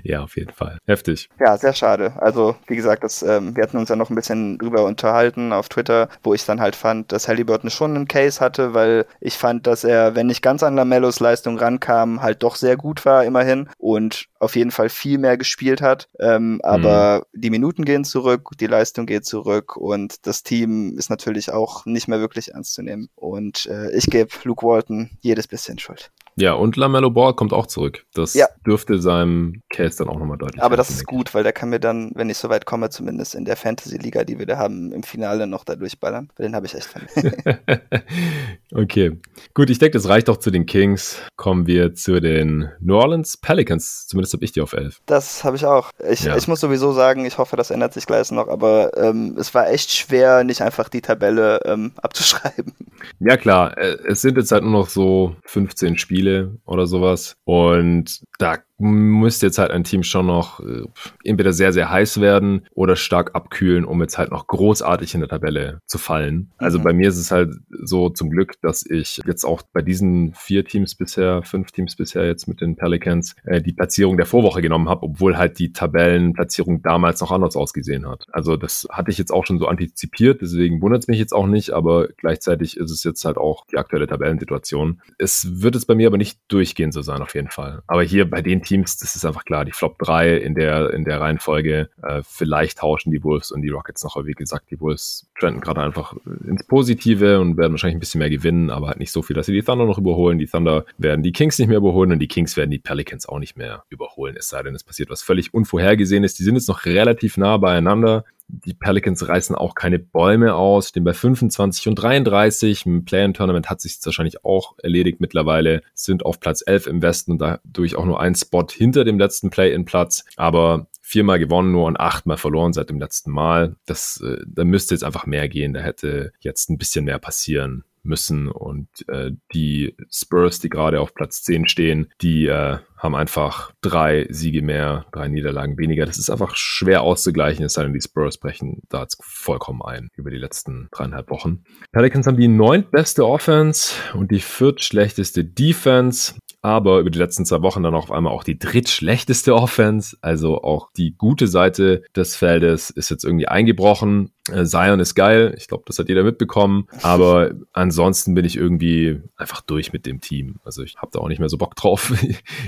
Ja, auf jeden Fall. Heftig. Ja, sehr schade. Also, wie gesagt, das, ähm, wir hatten uns ja noch ein bisschen drüber unterhalten auf Twitter, wo ich dann halt fand, dass Halliburton schon einen Case hatte, weil ich fand, dass er, wenn nicht ganz an Lamellos Leistung rankam, halt doch sehr gut war, immerhin. Und auf jeden Fall viel mehr gespielt hat. Ähm, aber mhm. die Minuten gehen zurück, die Leistung geht zurück und das Team ist natürlich auch nicht mehr wirklich ernst zu nehmen. Und äh, ich gebe Luke Walton jedes bisschen Schuld. Ja, und LaMelo Ball kommt auch zurück. Das ja. dürfte seinem Case dann auch nochmal deutlich Aber das ist gut, weil der kann mir dann, wenn ich so weit komme, zumindest in der Fantasy-Liga, die wir da haben, im Finale noch da durchballern. Den habe ich echt okay. Gut, ich denke, das reicht auch zu den Kings. Kommen wir zu den New Orleans Pelicans. Zumindest habe ich die auf 11. Das habe ich auch. Ich, ja. ich muss sowieso sagen, ich hoffe, das ändert sich gleich noch, aber ähm, es war echt schwer, nicht einfach die Tabelle ähm, abzuschreiben. Ja, klar. Äh, es sind jetzt halt nur noch so 15 Spiele Oder sowas. Und da müsste jetzt halt ein Team schon noch äh, entweder sehr, sehr heiß werden oder stark abkühlen, um jetzt halt noch großartig in der Tabelle zu fallen. Also mhm. bei mir ist es halt so zum Glück, dass ich jetzt auch bei diesen vier Teams bisher, fünf Teams bisher jetzt mit den Pelicans, äh, die Platzierung der Vorwoche genommen habe, obwohl halt die Tabellenplatzierung damals noch anders ausgesehen hat. Also das hatte ich jetzt auch schon so antizipiert, deswegen wundert es mich jetzt auch nicht, aber gleichzeitig ist es jetzt halt auch die aktuelle Tabellensituation. Es wird jetzt bei mir aber nicht durchgehend so sein, auf jeden Fall. Aber hier bei den Teams Teams, das ist einfach klar, die Flop 3 in der, in der Reihenfolge. Äh, vielleicht tauschen die Wolves und die Rockets noch, aber wie gesagt, die Wolves trenden gerade einfach ins Positive und werden wahrscheinlich ein bisschen mehr gewinnen, aber halt nicht so viel, dass sie die Thunder noch überholen. Die Thunder werden die Kings nicht mehr überholen und die Kings werden die Pelicans auch nicht mehr überholen, es sei denn, es passiert was völlig Unvorhergesehenes. Die sind jetzt noch relativ nah beieinander die Pelicans reißen auch keine Bäume aus, stehen bei 25 und 33. Im Play-In-Tournament hat sich wahrscheinlich auch erledigt mittlerweile, sind auf Platz 11 im Westen und dadurch auch nur ein Spot hinter dem letzten Play-In-Platz. Aber viermal gewonnen nur und achtmal verloren seit dem letzten Mal. Das, äh, da müsste jetzt einfach mehr gehen. Da hätte jetzt ein bisschen mehr passieren müssen und äh, die Spurs, die gerade auf Platz 10 stehen, die äh, haben einfach drei Siege mehr, drei Niederlagen weniger. Das ist einfach schwer auszugleichen, es sei denn, die Spurs brechen da vollkommen ein über die letzten dreieinhalb Wochen. Pelicans haben die neuntbeste Offense und die viertschlechteste Defense aber über die letzten zwei Wochen dann auf einmal auch die drittschlechteste Offense. Also auch die gute Seite des Feldes ist jetzt irgendwie eingebrochen. Äh, Zion ist geil, ich glaube, das hat jeder mitbekommen. Aber ansonsten bin ich irgendwie einfach durch mit dem Team. Also ich habe da auch nicht mehr so Bock drauf.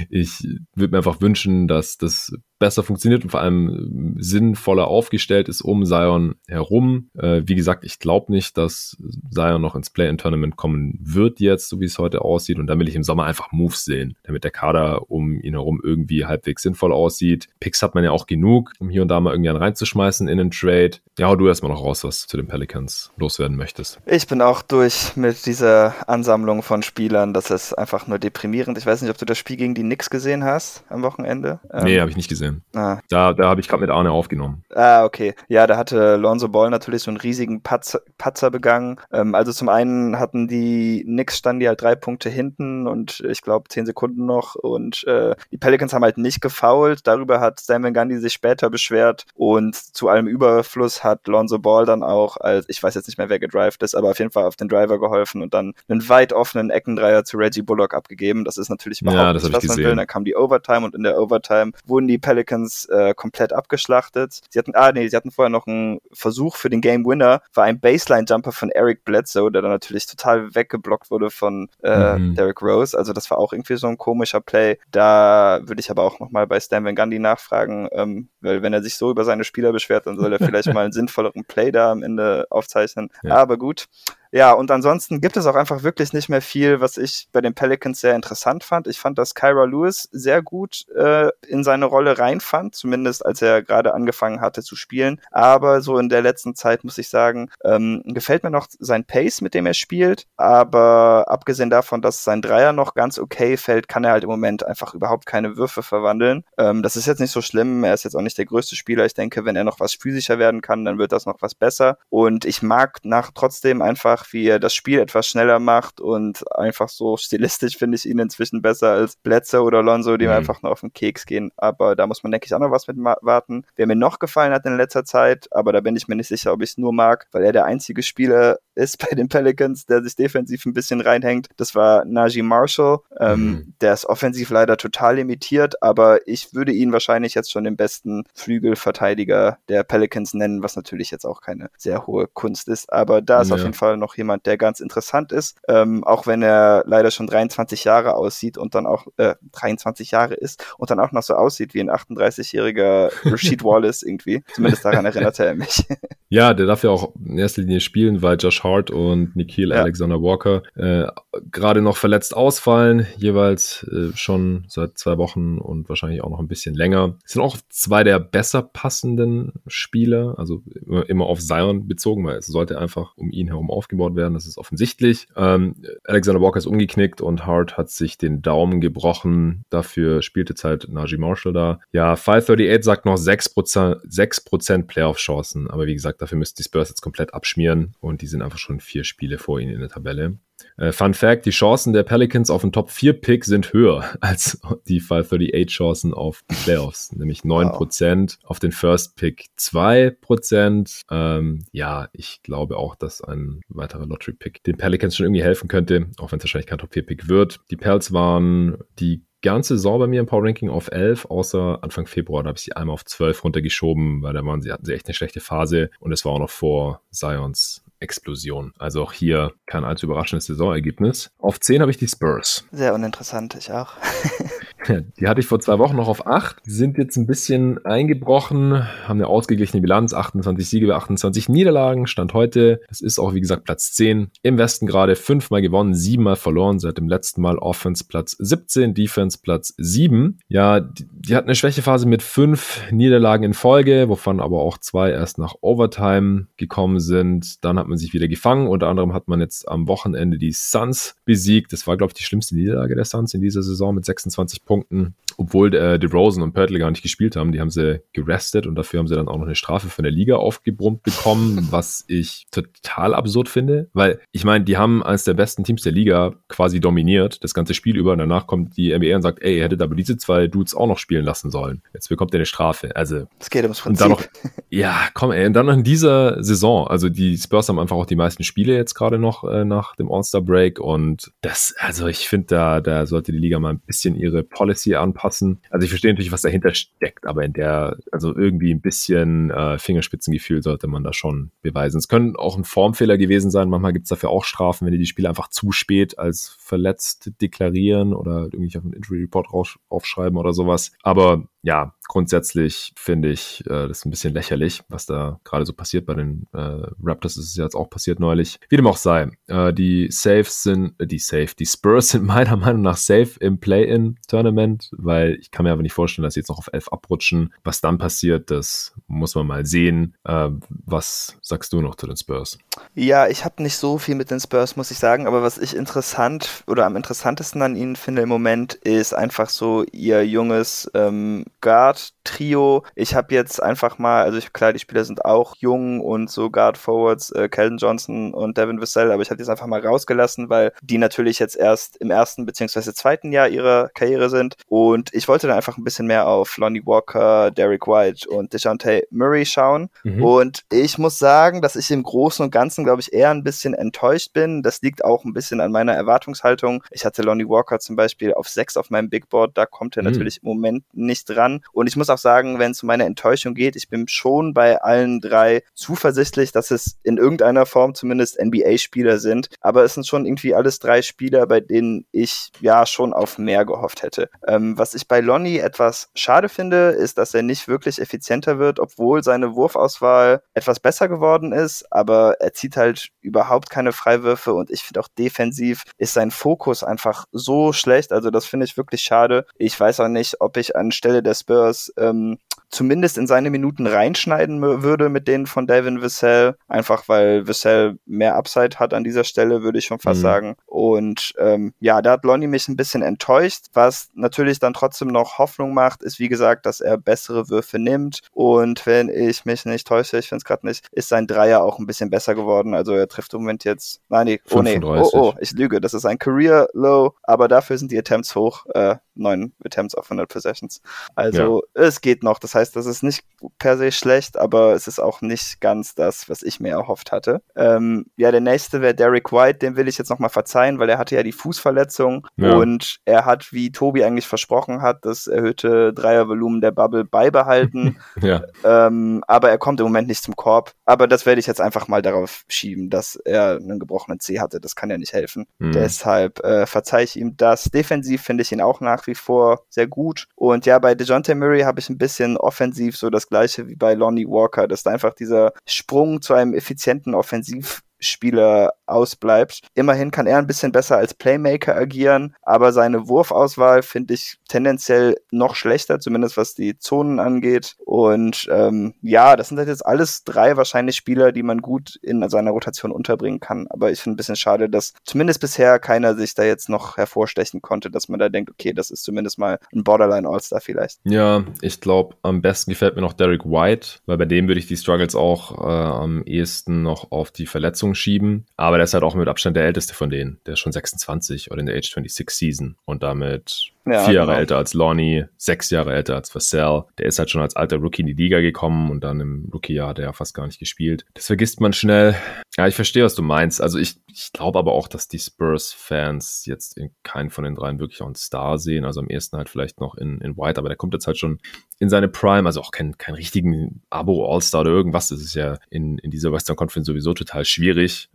Ich würde mir einfach wünschen, dass das besser funktioniert und vor allem sinnvoller aufgestellt ist um Zion herum. Äh, wie gesagt, ich glaube nicht, dass Zion noch ins Play-in-Tournament kommen wird jetzt, so wie es heute aussieht. Und da will ich im Sommer einfach Moves sehen, damit der Kader um ihn herum irgendwie halbwegs sinnvoll aussieht. Picks hat man ja auch genug, um hier und da mal irgendwie einen reinzuschmeißen in einen Trade. Ja, du erstmal noch raus, was zu den Pelicans loswerden möchtest. Ich bin auch durch mit dieser Ansammlung von Spielern. Das ist einfach nur deprimierend. Ich weiß nicht, ob du das Spiel gegen die Knicks gesehen hast am Wochenende. Nee, ähm, habe ich nicht gesehen. Ah. Da, da habe ich gerade mit Arne aufgenommen. Ah, okay. Ja, da hatte Lonzo Ball natürlich so einen riesigen Patzer, Patzer begangen. Ähm, also zum einen hatten die Knicks standen die halt drei Punkte hinten und ich glaube zehn Sekunden noch und äh, die Pelicans haben halt nicht gefoult. Darüber hat Sam Gandhi sich später beschwert und zu allem Überfluss hat Lonzo Ball dann auch als, ich weiß jetzt nicht mehr, wer gedrived ist, aber auf jeden Fall auf den Driver geholfen und dann einen weit offenen Eckendreier zu Reggie Bullock abgegeben. Das ist natürlich überhaupt ja, nicht, was man will. Dann kam die Overtime und in der Overtime wurden die Pelicans äh, komplett abgeschlachtet. Sie hatten, ah nee, sie hatten vorher noch einen Versuch für den Game Winner, war ein Baseline-Jumper von Eric Bledsoe, der dann natürlich total weggeblockt wurde von äh, mhm. Derrick Rose. Also das war auch irgendwie so ein komischer Play. Da würde ich aber auch nochmal bei Stan Van Gundy nachfragen, ähm, weil wenn er sich so über seine Spieler beschwert, dann soll er vielleicht mal einen sinnvolleren Play da am Ende aufzeichnen. Ja. Aber gut. Ja, und ansonsten gibt es auch einfach wirklich nicht mehr viel, was ich bei den Pelicans sehr interessant fand. Ich fand, dass Kyra Lewis sehr gut äh, in seine Rolle reinfand, zumindest als er gerade angefangen hatte zu spielen. Aber so in der letzten Zeit muss ich sagen, ähm, gefällt mir noch sein Pace, mit dem er spielt. Aber abgesehen davon, dass sein Dreier noch ganz okay fällt, kann er halt im Moment einfach überhaupt keine Würfe verwandeln. Ähm, das ist jetzt nicht so schlimm. Er ist jetzt auch nicht der größte Spieler. Ich denke, wenn er noch was physischer werden kann, dann wird das noch was besser. Und ich mag nach trotzdem einfach wie er das Spiel etwas schneller macht und einfach so stilistisch finde ich ihn inzwischen besser als Bledsoe oder Lonzo, die mhm. mir einfach nur auf den Keks gehen. Aber da muss man, denke ich, auch noch was mit warten. Wer mir noch gefallen hat in letzter Zeit, aber da bin ich mir nicht sicher, ob ich es nur mag, weil er der einzige Spieler ist bei den Pelicans, der sich defensiv ein bisschen reinhängt. Das war Najee Marshall. Ähm, mhm. Der ist offensiv leider total limitiert, aber ich würde ihn wahrscheinlich jetzt schon den besten Flügelverteidiger der Pelicans nennen, was natürlich jetzt auch keine sehr hohe Kunst ist. Aber da ist ja. auf jeden Fall noch jemand, der ganz interessant ist, ähm, auch wenn er leider schon 23 Jahre aussieht und dann auch äh, 23 Jahre ist und dann auch noch so aussieht wie ein 38-jähriger Rashid Wallace irgendwie. Zumindest daran erinnerte er mich. Ja, der darf ja auch in erster Linie spielen, weil Josh Hart und Nikhil ja. Alexander Walker äh, gerade noch verletzt ausfallen, jeweils äh, schon seit zwei Wochen und wahrscheinlich auch noch ein bisschen länger. Es sind auch zwei der besser passenden Spieler, also immer, immer auf Zion bezogen, weil es sollte einfach um ihn herum aufgebaut werden, das ist offensichtlich. Ähm, Alexander Walker ist umgeknickt und Hart hat sich den Daumen gebrochen. Dafür spielte halt Najee Marshall da. Ja, 538 sagt noch 6%, 6 Playoff-Chancen, aber wie gesagt, Dafür müssten die Spurs jetzt komplett abschmieren und die sind einfach schon vier Spiele vor ihnen in der Tabelle. Äh, Fun Fact: Die Chancen der Pelicans auf den Top 4 Pick sind höher als die 538 Chancen auf die Playoffs, nämlich 9%, wow. auf den First Pick 2%. Ähm, ja, ich glaube auch, dass ein weiterer Lottery Pick den Pelicans schon irgendwie helfen könnte, auch wenn es wahrscheinlich kein Top 4 Pick wird. Die Pels waren die ganze Saison bei mir im Power Ranking auf 11, außer Anfang Februar. Da habe ich sie einmal auf 12 runtergeschoben, weil da waren sie, hatten sie echt eine schlechte Phase und es war auch noch vor Zions Explosion. Also auch hier kein allzu überraschendes Saisonergebnis. Auf 10 habe ich die Spurs. Sehr uninteressant, ich auch. die hatte ich vor zwei Wochen noch auf 8. Die sind jetzt ein bisschen eingebrochen, haben eine ausgeglichene Bilanz, 28 Siege bei 28 Niederlagen, Stand heute. Das ist auch, wie gesagt, Platz 10. Im Westen gerade fünfmal gewonnen, siebenmal verloren, seit dem letzten Mal Offense Platz 17, Defense Platz 7. Ja, die, die hatten eine Schwächephase mit fünf Niederlagen in Folge, wovon aber auch zwei erst nach Overtime gekommen sind. Dann hat man sich wieder gefangen. Unter anderem hat man jetzt am Wochenende die Suns besiegt. Das war, glaube ich, die schlimmste Niederlage der Suns in dieser Saison mit 26 Punkten. Punkten obwohl äh, DeRozan und Pörtl gar nicht gespielt haben, die haben sie gerestet und dafür haben sie dann auch noch eine Strafe von der Liga aufgebrummt bekommen, was ich total absurd finde, weil ich meine, die haben eines der besten Teams der Liga quasi dominiert, das ganze Spiel über und danach kommt die NBA und sagt, ey, ihr hättet aber diese zwei Dudes auch noch spielen lassen sollen. Jetzt bekommt ihr eine Strafe. Also, es geht ums Prinzip. Noch, ja, komm, ey, und dann noch in dieser Saison, also die Spurs haben einfach auch die meisten Spiele jetzt gerade noch äh, nach dem All-Star Break und das, also ich finde, da, da sollte die Liga mal ein bisschen ihre Policy anpassen. Also ich verstehe natürlich, was dahinter steckt, aber in der, also irgendwie ein bisschen äh, Fingerspitzengefühl sollte man da schon beweisen. Es können auch ein Formfehler gewesen sein. Manchmal gibt es dafür auch Strafen, wenn die die Spiele einfach zu spät als verletzt deklarieren oder irgendwie auf einen Injury Report aufschreiben oder sowas. Aber ja, grundsätzlich finde ich äh, das ein bisschen lächerlich, was da gerade so passiert bei den äh, Raptors. Das ist jetzt auch passiert neulich. Wie dem auch sei, äh, die Saves sind, äh, die Safe, die Spurs sind meiner Meinung nach safe im Play-In-Tournament, weil ich kann mir aber nicht vorstellen, dass sie jetzt noch auf 11 abrutschen. Was dann passiert, das muss man mal sehen. Äh, was sagst du noch zu den Spurs? Ja, ich habe nicht so viel mit den Spurs, muss ich sagen, aber was ich interessant oder am interessantesten an ihnen finde im Moment, ist einfach so ihr junges ähm, Guard-Trio. Ich habe jetzt einfach mal, also ich, klar, die Spieler sind auch jung und so Guard-Forwards, äh, Calvin Johnson und Devin Vassell, aber ich habe jetzt einfach mal rausgelassen, weil die natürlich jetzt erst im ersten beziehungsweise zweiten Jahr ihrer Karriere sind und ich wollte dann einfach ein bisschen mehr auf Lonnie Walker, Derek White und DeJounte Murray schauen mhm. und ich muss sagen, dass ich im Großen und Ganzen, glaube ich, eher ein bisschen enttäuscht bin. Das liegt auch ein bisschen an meiner Erwartungshaltung. Ich hatte Lonnie Walker zum Beispiel auf sechs auf meinem Big Board, da kommt er mhm. natürlich im Moment nicht dran dran. Und ich muss auch sagen, wenn es um meine Enttäuschung geht, ich bin schon bei allen drei zuversichtlich, dass es in irgendeiner Form zumindest NBA-Spieler sind. Aber es sind schon irgendwie alles drei Spieler, bei denen ich ja schon auf mehr gehofft hätte. Ähm, was ich bei Lonnie etwas schade finde, ist, dass er nicht wirklich effizienter wird, obwohl seine Wurfauswahl etwas besser geworden ist. Aber er zieht halt überhaupt keine Freiwürfe und ich finde auch defensiv ist sein Fokus einfach so schlecht. Also das finde ich wirklich schade. Ich weiß auch nicht, ob ich anstelle des Spurs ähm, zumindest in seine Minuten reinschneiden würde mit denen von Devin Vassell, einfach weil Vassell mehr Upside hat an dieser Stelle, würde ich schon fast mhm. sagen. Und ähm, ja, da hat Lonnie mich ein bisschen enttäuscht. Was natürlich dann trotzdem noch Hoffnung macht, ist wie gesagt, dass er bessere Würfe nimmt. Und wenn ich mich nicht täusche, ich finde es gerade nicht, ist sein Dreier auch ein bisschen besser geworden. Also er trifft im Moment jetzt, nein, nee, oh nee, oh, oh, ich lüge, das ist ein Career Low, aber dafür sind die Attempts hoch, äh, neun Attempts auf 100 Possessions. Also ja. es geht noch. Das heißt, das ist nicht per se schlecht, aber es ist auch nicht ganz das, was ich mir erhofft hatte. Ähm, ja, der nächste wäre Derek White. Den will ich jetzt nochmal verzeihen, weil er hatte ja die Fußverletzung ja. und er hat, wie Tobi eigentlich versprochen hat, das erhöhte Dreiervolumen der Bubble beibehalten. ja. ähm, aber er kommt im Moment nicht zum Korb. Aber das werde ich jetzt einfach mal darauf schieben, dass er einen gebrochenen C hatte. Das kann ja nicht helfen. Mhm. Deshalb äh, verzeihe ich ihm das. Defensiv finde ich ihn auch nach wie vor sehr gut. Und ja, bei DeJounte Murray habe ich ein bisschen offensiv so das gleiche wie bei Lonnie Walker, dass da einfach dieser Sprung zu einem effizienten Offensiv Spieler ausbleibt. Immerhin kann er ein bisschen besser als Playmaker agieren, aber seine Wurfauswahl finde ich tendenziell noch schlechter, zumindest was die Zonen angeht. Und ähm, ja, das sind halt jetzt alles drei wahrscheinlich Spieler, die man gut in seiner Rotation unterbringen kann. Aber ich finde ein bisschen schade, dass zumindest bisher keiner sich da jetzt noch hervorstechen konnte, dass man da denkt, okay, das ist zumindest mal ein Borderline All-Star vielleicht. Ja, ich glaube, am besten gefällt mir noch Derek White, weil bei dem würde ich die Struggles auch äh, am ehesten noch auf die Verletzung schieben. Aber der ist halt auch mit Abstand der älteste von denen. Der ist schon 26 oder in der Age 26 Season und damit ja, vier Jahre genau. älter als Lonnie, sechs Jahre älter als Vassell. Der ist halt schon als alter Rookie in die Liga gekommen und dann im Rookie-Jahr hat er ja fast gar nicht gespielt. Das vergisst man schnell. Ja, ich verstehe, was du meinst. Also ich, ich glaube aber auch, dass die Spurs-Fans jetzt in keinen von den dreien wirklich auch einen Star sehen. Also am ersten halt vielleicht noch in, in White, aber der kommt jetzt halt schon in seine Prime, also auch kein, kein richtigen Abo-All-Star oder irgendwas. Das ist ja in, in dieser Western Conference sowieso total schwierig.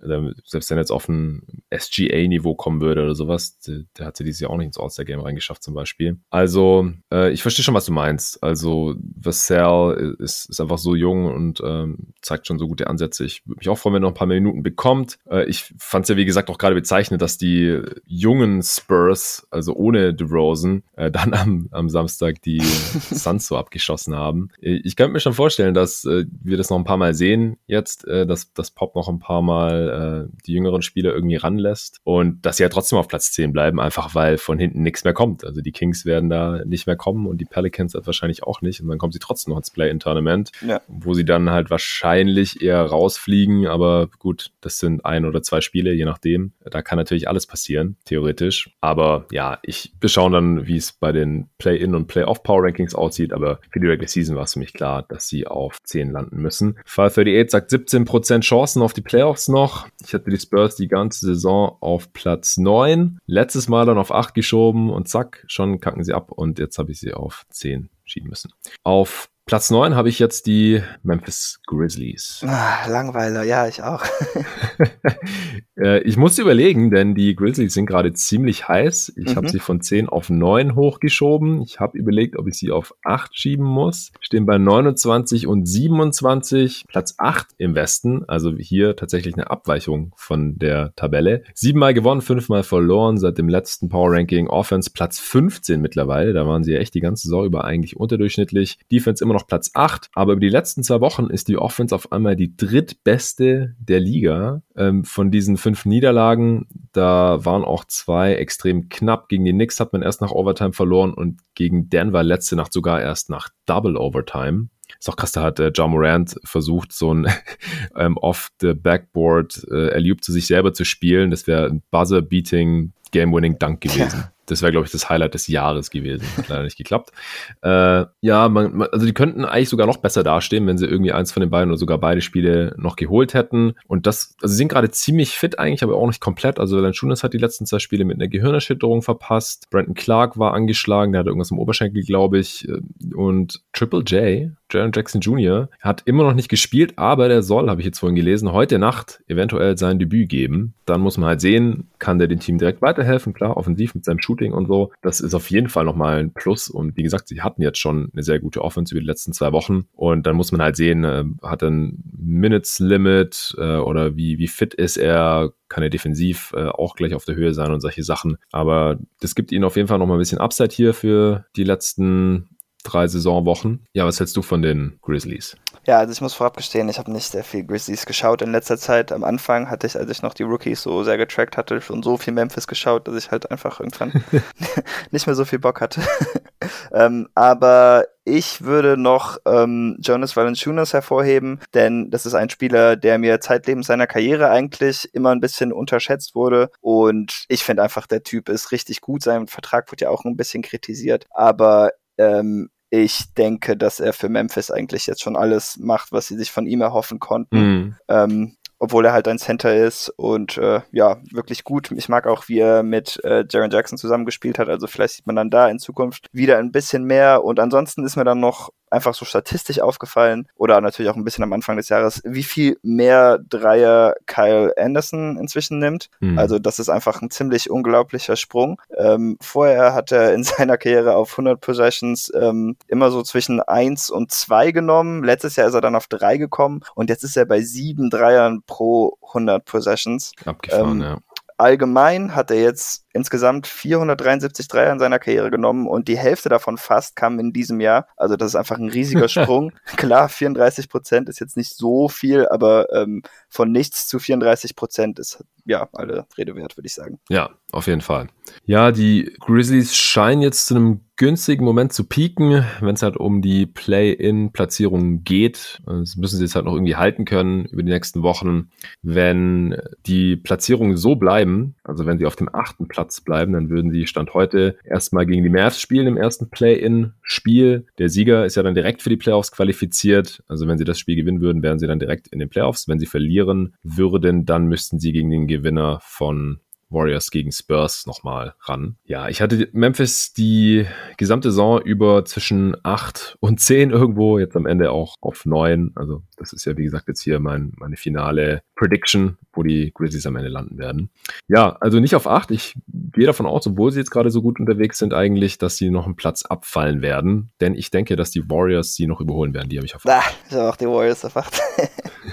Selbst wenn jetzt auf ein SGA-Niveau kommen würde oder sowas, der, der hat sich dieses Jahr auch nicht ins All-Star-Game reingeschafft zum Beispiel. Also, äh, ich verstehe schon, was du meinst. Also, Vassell ist, ist einfach so jung und ähm, zeigt schon so gute Ansätze. Ich würde mich auch freuen, wenn noch ein paar mehr Minuten bekommt. Äh, ich fand es ja, wie gesagt, auch gerade bezeichnet, dass die jungen Spurs, also ohne DeRozan, äh, dann am, am Samstag die Suns so abgeschossen haben. Ich könnte mir schon vorstellen, dass äh, wir das noch ein paar Mal sehen jetzt, äh, dass, dass Pop noch ein paar Mal äh, die jüngeren Spieler irgendwie ranlässt und dass sie ja trotzdem auf Platz 10 bleiben, einfach weil von hinten nichts mehr kommt. Also die Kings werden da nicht mehr kommen und die Pelicans wahrscheinlich auch nicht. Und dann kommen sie trotzdem noch ins Play-In-Tournament, ja. wo sie dann halt wahrscheinlich eher rausfliegen. Aber gut, das sind ein oder zwei Spiele, je nachdem. Da kann natürlich alles passieren, theoretisch. Aber ja, ich, wir schauen dann, wie es bei den Play-In- und Play-Off-Power-Rankings aussieht. Aber für die Regular Season war es für mich klar, dass sie auf 10 landen müssen. Fall 38 sagt 17% Chancen auf die Playoffs noch. Ich hatte die Spurs die ganze Saison auf Platz 9. Letztes Mal dann auf 8 geschoben und zack, schon kacken sie ab und jetzt habe ich sie auf 10 schieben müssen. Auf Platz 9 habe ich jetzt die Memphis Grizzlies. Ah, Langweiler, ja, ich auch. Äh, ich musste überlegen, denn die Grizzlies sind gerade ziemlich heiß. Ich mhm. habe sie von 10 auf 9 hochgeschoben. Ich habe überlegt, ob ich sie auf 8 schieben muss. Stehen bei 29 und 27, Platz 8 im Westen. Also hier tatsächlich eine Abweichung von der Tabelle. Siebenmal gewonnen, fünfmal verloren seit dem letzten Power Ranking. Offense Platz 15 mittlerweile. Da waren sie ja echt die ganze Saison über eigentlich unterdurchschnittlich. Defense immer noch Platz 8. Aber über die letzten zwei Wochen ist die Offense auf einmal die drittbeste der Liga. Ähm, von diesen fünf Niederlagen, da waren auch zwei extrem knapp. Gegen die Knicks hat man erst nach Overtime verloren und gegen Denver letzte Nacht sogar erst nach Double Overtime. Ist auch krass, da hat äh, John Morant versucht, so ein ähm, off-the-backboard äh, zu sich selber zu spielen. Das wäre ein Buzzer-Beating Game-Winning-Dunk gewesen. Ja. Das wäre, glaube ich, das Highlight des Jahres gewesen. Hat leider nicht geklappt. Äh, ja, man, man, also die könnten eigentlich sogar noch besser dastehen, wenn sie irgendwie eins von den beiden oder sogar beide Spiele noch geholt hätten. Und das, also sie sind gerade ziemlich fit eigentlich, aber auch nicht komplett. Also Valanciunas hat die letzten zwei Spiele mit einer Gehirnerschütterung verpasst. Brandon Clark war angeschlagen, der hatte irgendwas im Oberschenkel, glaube ich. Und Triple J, Jaron Jackson Jr., hat immer noch nicht gespielt, aber der soll, habe ich jetzt vorhin gelesen, heute Nacht eventuell sein Debüt geben. Dann muss man halt sehen, kann der dem Team direkt weiterhelfen, klar, offensiv mit seinem Shoot Shooting und so. Das ist auf jeden Fall nochmal ein Plus. Und wie gesagt, sie hatten jetzt schon eine sehr gute Offense über die letzten zwei Wochen. Und dann muss man halt sehen, äh, hat er ein Minutes Limit äh, oder wie, wie fit ist er? Kann er defensiv äh, auch gleich auf der Höhe sein und solche Sachen. Aber das gibt ihnen auf jeden Fall nochmal ein bisschen Upside hier für die letzten drei Saisonwochen. Ja, was hältst du von den Grizzlies? Ja, also ich muss vorab gestehen, ich habe nicht sehr viel Grizzlies geschaut in letzter Zeit. Am Anfang hatte ich, als ich noch die Rookies so sehr getrackt hatte, schon so viel Memphis geschaut, dass ich halt einfach irgendwann nicht mehr so viel Bock hatte. ähm, aber ich würde noch ähm, Jonas Valanciunas hervorheben, denn das ist ein Spieler, der mir zeitlebens seiner Karriere eigentlich immer ein bisschen unterschätzt wurde. Und ich finde einfach, der Typ ist richtig gut. Sein Vertrag wird ja auch ein bisschen kritisiert. Aber ähm, ich denke, dass er für Memphis eigentlich jetzt schon alles macht, was sie sich von ihm erhoffen konnten. Mhm. Ähm, obwohl er halt ein Center ist und äh, ja, wirklich gut. Ich mag auch, wie er mit äh, Jaron Jackson zusammengespielt hat. Also vielleicht sieht man dann da in Zukunft wieder ein bisschen mehr. Und ansonsten ist mir dann noch einfach so statistisch aufgefallen oder natürlich auch ein bisschen am Anfang des Jahres, wie viel mehr Dreier Kyle Anderson inzwischen nimmt. Mhm. Also das ist einfach ein ziemlich unglaublicher Sprung. Ähm, vorher hat er in seiner Karriere auf 100 Possessions ähm, immer so zwischen 1 und 2 genommen. Letztes Jahr ist er dann auf 3 gekommen und jetzt ist er bei 7 Dreiern pro 100 Possessions. Abgefahren, ähm, ja. Allgemein hat er jetzt insgesamt 473 Dreier in seiner Karriere genommen und die Hälfte davon fast kam in diesem Jahr. Also das ist einfach ein riesiger Sprung. Klar, 34 Prozent ist jetzt nicht so viel, aber ähm, von nichts zu 34 Prozent ist ja alle Rede wert, würde ich sagen. Ja, auf jeden Fall. Ja, die Grizzlies scheinen jetzt zu einem günstigen Moment zu pieken, wenn es halt um die Play-in-Platzierung geht. Das müssen sie jetzt halt noch irgendwie halten können über die nächsten Wochen. Wenn die Platzierungen so bleiben, also wenn sie auf dem achten Platz bleiben, dann würden sie Stand heute erstmal gegen die Mavs spielen im ersten Play-in-Spiel. Der Sieger ist ja dann direkt für die Playoffs qualifiziert. Also wenn sie das Spiel gewinnen würden, wären sie dann direkt in den Playoffs. Wenn sie verlieren würden, dann müssten sie gegen den Gewinner von Warriors gegen Spurs nochmal ran. Ja, ich hatte Memphis die gesamte Saison über zwischen 8 und 10 irgendwo, jetzt am Ende auch auf 9. Also das ist ja, wie gesagt, jetzt hier mein, meine finale Prediction, wo die Grizzlies am Ende landen werden. Ja, also nicht auf 8. Ich gehe davon aus, obwohl sie jetzt gerade so gut unterwegs sind, eigentlich, dass sie noch einen Platz abfallen werden. Denn ich denke, dass die Warriors sie noch überholen werden. Die habe ich auf 8. Ah, ich habe auch die Warriors auf 8.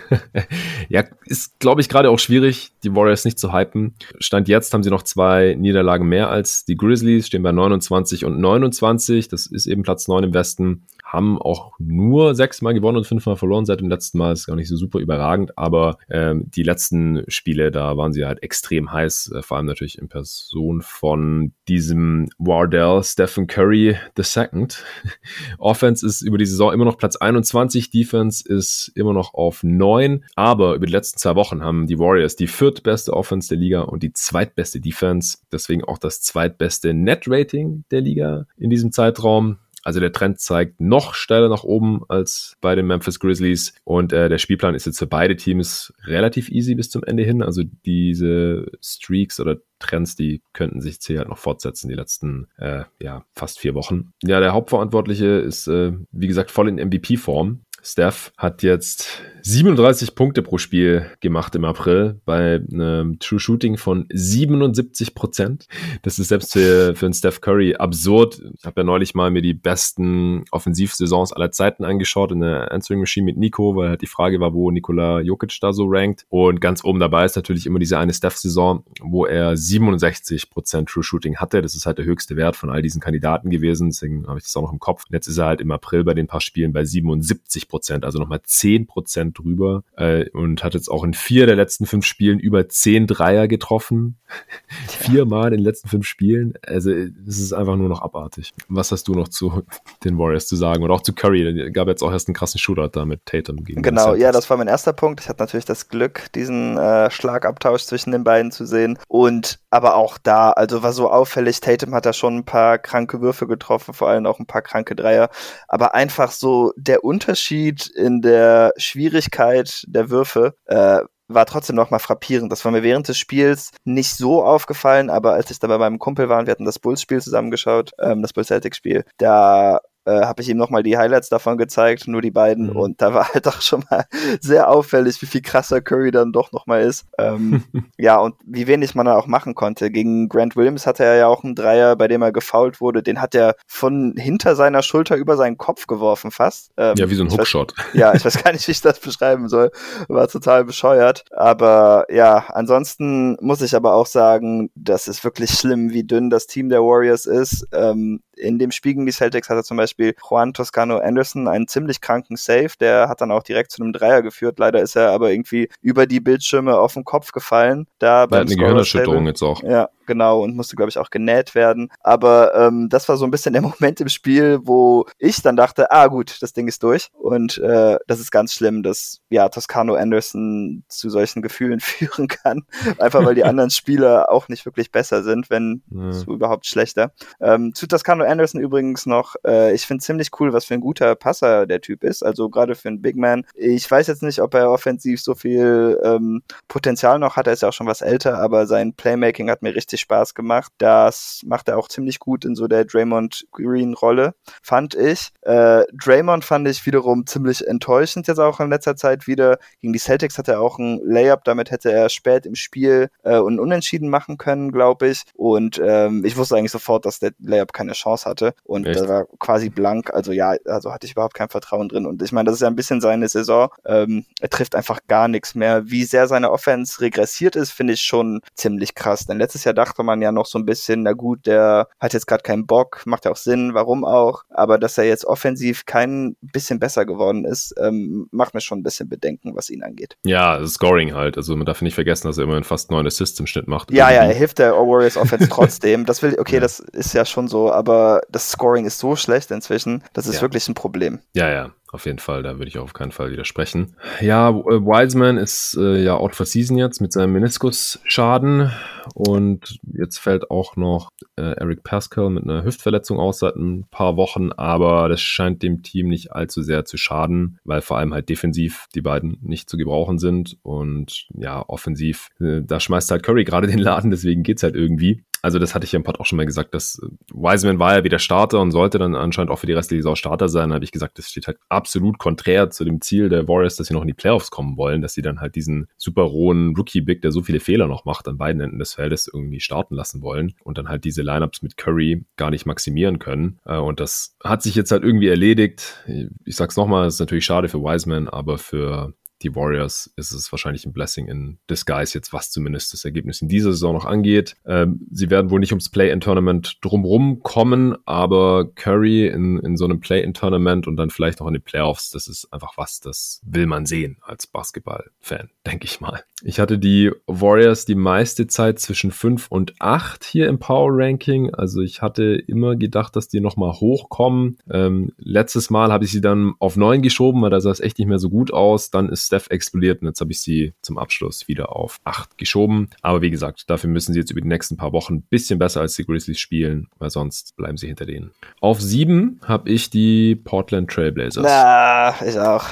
ja, ist, glaube ich, gerade auch schwierig, die Warriors nicht zu hypen. Stand jetzt haben sie noch zwei Niederlagen mehr als die Grizzlies, stehen bei 29 und 29. Das ist eben Platz 9 im Westen haben auch nur sechsmal gewonnen und fünfmal verloren seit dem letzten Mal. Ist gar nicht so super überragend, aber ähm, die letzten Spiele, da waren sie halt extrem heiß, äh, vor allem natürlich in Person von diesem Wardell Stephen Curry II. Offense ist über die Saison immer noch Platz 21, Defense ist immer noch auf 9, aber über die letzten zwei Wochen haben die Warriors die viertbeste Offense der Liga und die zweitbeste Defense, deswegen auch das zweitbeste Net-Rating der Liga in diesem Zeitraum. Also der Trend zeigt noch steiler nach oben als bei den Memphis Grizzlies. Und äh, der Spielplan ist jetzt für beide Teams relativ easy bis zum Ende hin. Also diese Streaks oder Trends, die könnten sich hier halt noch fortsetzen, die letzten äh, ja, fast vier Wochen. Ja, der Hauptverantwortliche ist, äh, wie gesagt, voll in MVP-Form. Steph hat jetzt 37 Punkte pro Spiel gemacht im April bei einem True Shooting von 77 Prozent. Das ist selbst für, für einen Steph Curry absurd. Ich habe ja neulich mal mir die besten Offensivsaisons aller Zeiten angeschaut in der Answering Machine mit Nico, weil halt die Frage war, wo Nikola Jokic da so rankt. Und ganz oben dabei ist natürlich immer diese eine Steph-Saison, wo er 67 Prozent True Shooting hatte. Das ist halt der höchste Wert von all diesen Kandidaten gewesen. Deswegen habe ich das auch noch im Kopf. Jetzt ist er halt im April bei den paar Spielen bei 77 Prozent, also nochmal 10 Prozent drüber äh, und hat jetzt auch in vier der letzten fünf Spielen über zehn Dreier getroffen. Viermal in den letzten fünf Spielen. Also es ist einfach nur noch abartig. Was hast du noch zu den Warriors zu sagen? Oder auch zu Curry? Gab jetzt auch erst einen krassen Shootout da mit Tatum gegen Genau, ja, das war mein erster Punkt. Ich hatte natürlich das Glück, diesen äh, Schlagabtausch zwischen den beiden zu sehen. Und aber auch da, also war so auffällig, Tatum hat da schon ein paar kranke Würfe getroffen, vor allem auch ein paar kranke Dreier. Aber einfach so der Unterschied in der Schwierigkeit der Würfe äh, war trotzdem nochmal frappierend. Das war mir während des Spiels nicht so aufgefallen, aber als ich da bei meinem Kumpel war und wir hatten das Bulls-Spiel zusammengeschaut, ähm, das Bulls-Celtics-Spiel, da äh, habe ich ihm nochmal die Highlights davon gezeigt, nur die beiden. Mhm. Und da war halt auch schon mal sehr auffällig, wie viel krasser Curry dann doch nochmal ist. Ähm, ja, und wie wenig man da auch machen konnte. Gegen Grant Williams hatte er ja auch einen Dreier, bei dem er gefoult wurde. Den hat er von hinter seiner Schulter über seinen Kopf geworfen fast. Ähm, ja, wie so ein Hookshot. ja, ich weiß gar nicht, wie ich das beschreiben soll. War total bescheuert. Aber ja, ansonsten muss ich aber auch sagen, das ist wirklich schlimm, wie dünn das Team der Warriors ist. Ähm, in dem Spiel gegen die Celtics hatte zum Beispiel Juan Toscano Anderson einen ziemlich kranken Save, der hat dann auch direkt zu einem Dreier geführt. Leider ist er aber irgendwie über die Bildschirme auf den Kopf gefallen. Da beim eine Gehirnerschütterung jetzt auch. Ja, genau, und musste, glaube ich, auch genäht werden. Aber ähm, das war so ein bisschen der Moment im Spiel, wo ich dann dachte, ah gut, das Ding ist durch. Und äh, das ist ganz schlimm, dass ja Toscano Anderson zu solchen Gefühlen führen kann. Einfach weil die anderen Spieler auch nicht wirklich besser sind, wenn ja. so überhaupt schlechter. Ähm, zu Toscano Anderson übrigens noch, äh, ich finde ziemlich cool, was für ein guter Passer der Typ ist. Also gerade für einen Big Man. Ich weiß jetzt nicht, ob er offensiv so viel ähm, Potenzial noch hat. Er ist ja auch schon was älter, aber sein Playmaking hat mir richtig Spaß gemacht. Das macht er auch ziemlich gut in so der Draymond Green Rolle, fand ich. Äh, Draymond fand ich wiederum ziemlich enttäuschend jetzt auch in letzter Zeit wieder. Gegen die Celtics hat er auch ein Layup, damit hätte er spät im Spiel äh, und Unentschieden machen können, glaube ich. Und ähm, ich wusste eigentlich sofort, dass der Layup keine Chance hatte. Und Echt? da war quasi blank. Also ja, also hatte ich überhaupt kein Vertrauen drin. Und ich meine, das ist ja ein bisschen seine Saison. Ähm, er trifft einfach gar nichts mehr. Wie sehr seine Offense regressiert ist, finde ich schon ziemlich krass. Denn letztes Jahr dachte man ja noch so ein bisschen, na gut, der hat jetzt gerade keinen Bock, macht ja auch Sinn, warum auch. Aber dass er jetzt offensiv kein bisschen besser geworden ist, ähm, macht mir schon ein bisschen Bedenken, was ihn angeht. Ja, Scoring halt. Also man darf nicht vergessen, dass er immerhin fast neun Assists im Schnitt macht. Ja, irgendwie. ja, er hilft der Warriors Offense trotzdem. Das will, okay, ja. das ist ja schon so, aber das Scoring ist so schlecht inzwischen, das ist ja. wirklich ein Problem. Ja, ja auf jeden Fall. Da würde ich auf keinen Fall widersprechen. Ja, äh, Wiseman ist äh, ja out for season jetzt mit seinem Meniskusschaden und jetzt fällt auch noch äh, Eric Pascal mit einer Hüftverletzung aus seit ein paar Wochen, aber das scheint dem Team nicht allzu sehr zu schaden, weil vor allem halt defensiv die beiden nicht zu gebrauchen sind und ja, offensiv, äh, da schmeißt halt Curry gerade den Laden, deswegen geht's halt irgendwie. Also das hatte ich ja im Pod auch schon mal gesagt, dass äh, Wiseman war ja wieder Starter und sollte dann anscheinend auch für die restliche Saison Starter sein. Da habe ich gesagt, das steht halt absolut konträr zu dem Ziel der Warriors, dass sie noch in die Playoffs kommen wollen, dass sie dann halt diesen super rohen Rookie-Big, der so viele Fehler noch macht, an beiden Enden des Feldes irgendwie starten lassen wollen und dann halt diese Lineups mit Curry gar nicht maximieren können. Äh, und das hat sich jetzt halt irgendwie erledigt. Ich sag's nochmal, es ist natürlich schade für Wiseman, aber für die Warriors ist es wahrscheinlich ein Blessing in Disguise jetzt, was zumindest das Ergebnis in dieser Saison noch angeht. Ähm, sie werden wohl nicht ums Play-in-Tournament drumrum kommen, aber Curry in, in so einem Play-in-Tournament und dann vielleicht auch in den Playoffs, das ist einfach was, das will man sehen als Basketball-Fan, denke ich mal. Ich hatte die Warriors die meiste Zeit zwischen 5 und 8 hier im Power-Ranking, also ich hatte immer gedacht, dass die nochmal hochkommen. Ähm, letztes Mal habe ich sie dann auf 9 geschoben, weil da sah es echt nicht mehr so gut aus. Dann ist Steph explodiert und jetzt habe ich sie zum Abschluss wieder auf 8 geschoben. Aber wie gesagt, dafür müssen sie jetzt über die nächsten paar Wochen ein bisschen besser als die Grizzlies spielen, weil sonst bleiben sie hinter denen. Auf 7 habe ich die Portland Trailblazers. Na, ich auch.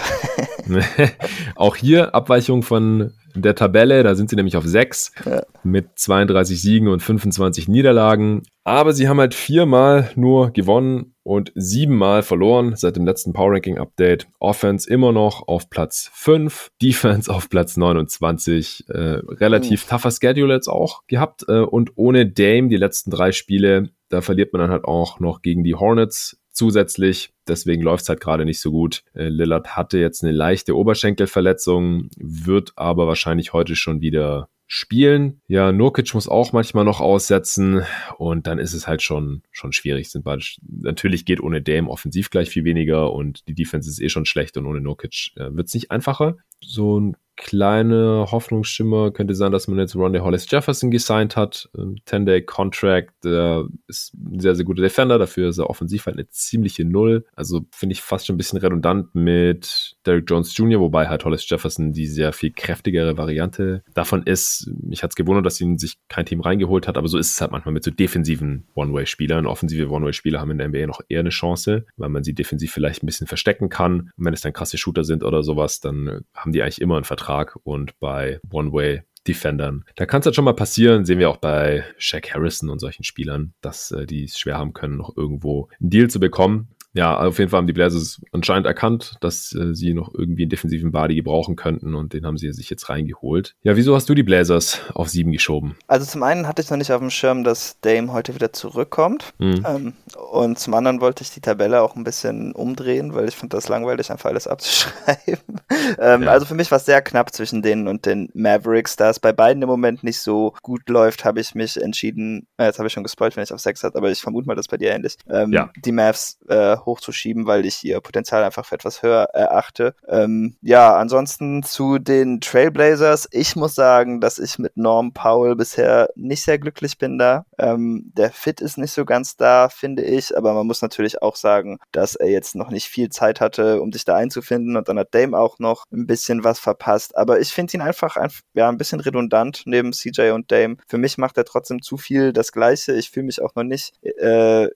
auch hier Abweichung von der Tabelle. Da sind sie nämlich auf 6 ja. mit 32 Siegen und 25 Niederlagen. Aber sie haben halt viermal nur gewonnen und siebenmal verloren seit dem letzten Power Ranking Update. Offense immer noch auf Platz 5, Defense auf Platz 29. Äh, relativ mhm. tougher Schedule jetzt auch gehabt. Äh, und ohne Dame die letzten drei Spiele, da verliert man dann halt auch noch gegen die Hornets zusätzlich. Deswegen läuft es halt gerade nicht so gut. Äh, Lillard hatte jetzt eine leichte Oberschenkelverletzung, wird aber wahrscheinlich heute schon wieder spielen. Ja, Nurkic muss auch manchmal noch aussetzen und dann ist es halt schon, schon schwierig. Beide, natürlich geht ohne Dame offensiv gleich viel weniger und die Defense ist eh schon schlecht und ohne Nurkic äh, wird es nicht einfacher. So ein kleine Hoffnungsschimmer könnte sein, dass man jetzt Ronde Hollis Jefferson gesigned hat. 10-Day-Contract, der ist ein sehr, sehr guter Defender. Dafür ist er offensiv halt eine ziemliche Null. Also finde ich fast schon ein bisschen redundant mit Derrick Jones Jr., wobei halt Hollis Jefferson die sehr viel kräftigere Variante davon ist. Mich hat es gewundert, dass ihn sich kein Team reingeholt hat, aber so ist es halt manchmal mit so defensiven One-Way-Spielern. Offensive One-Way-Spieler haben in der NBA noch eher eine Chance, weil man sie defensiv vielleicht ein bisschen verstecken kann. Und wenn es dann krasse Shooter sind oder sowas, dann haben die eigentlich immer einen Vertrag Vertrag und bei One-Way Defendern. Da kann es halt schon mal passieren, sehen wir auch bei Shaq Harrison und solchen Spielern, dass äh, die es schwer haben können, noch irgendwo einen Deal zu bekommen ja, auf jeden Fall haben die Blazers anscheinend erkannt, dass äh, sie noch irgendwie einen defensiven Body gebrauchen könnten und den haben sie sich jetzt reingeholt. Ja, wieso hast du die Blazers auf sieben geschoben? Also zum einen hatte ich noch nicht auf dem Schirm, dass Dame heute wieder zurückkommt mhm. ähm, und zum anderen wollte ich die Tabelle auch ein bisschen umdrehen, weil ich finde das langweilig, einfach alles abzuschreiben. ähm, ja. Also für mich war es sehr knapp zwischen denen und den Mavericks. Da es bei beiden im Moment nicht so gut läuft, habe ich mich entschieden, äh, jetzt habe ich schon gespoilt, wenn ich auf sechs hatte, aber ich vermute mal, das ist bei dir ähnlich. Ähm, ja. Die Mavs äh, hochzuschieben, weil ich ihr Potenzial einfach für etwas höher erachte. Ähm, ja, ansonsten zu den Trailblazers. Ich muss sagen, dass ich mit Norm Powell bisher nicht sehr glücklich bin da. Ähm, der Fit ist nicht so ganz da, finde ich, aber man muss natürlich auch sagen, dass er jetzt noch nicht viel Zeit hatte, um sich da einzufinden und dann hat Dame auch noch ein bisschen was verpasst. Aber ich finde ihn einfach ein, ja, ein bisschen redundant neben CJ und Dame. Für mich macht er trotzdem zu viel das Gleiche. Ich fühle mich auch noch nicht äh,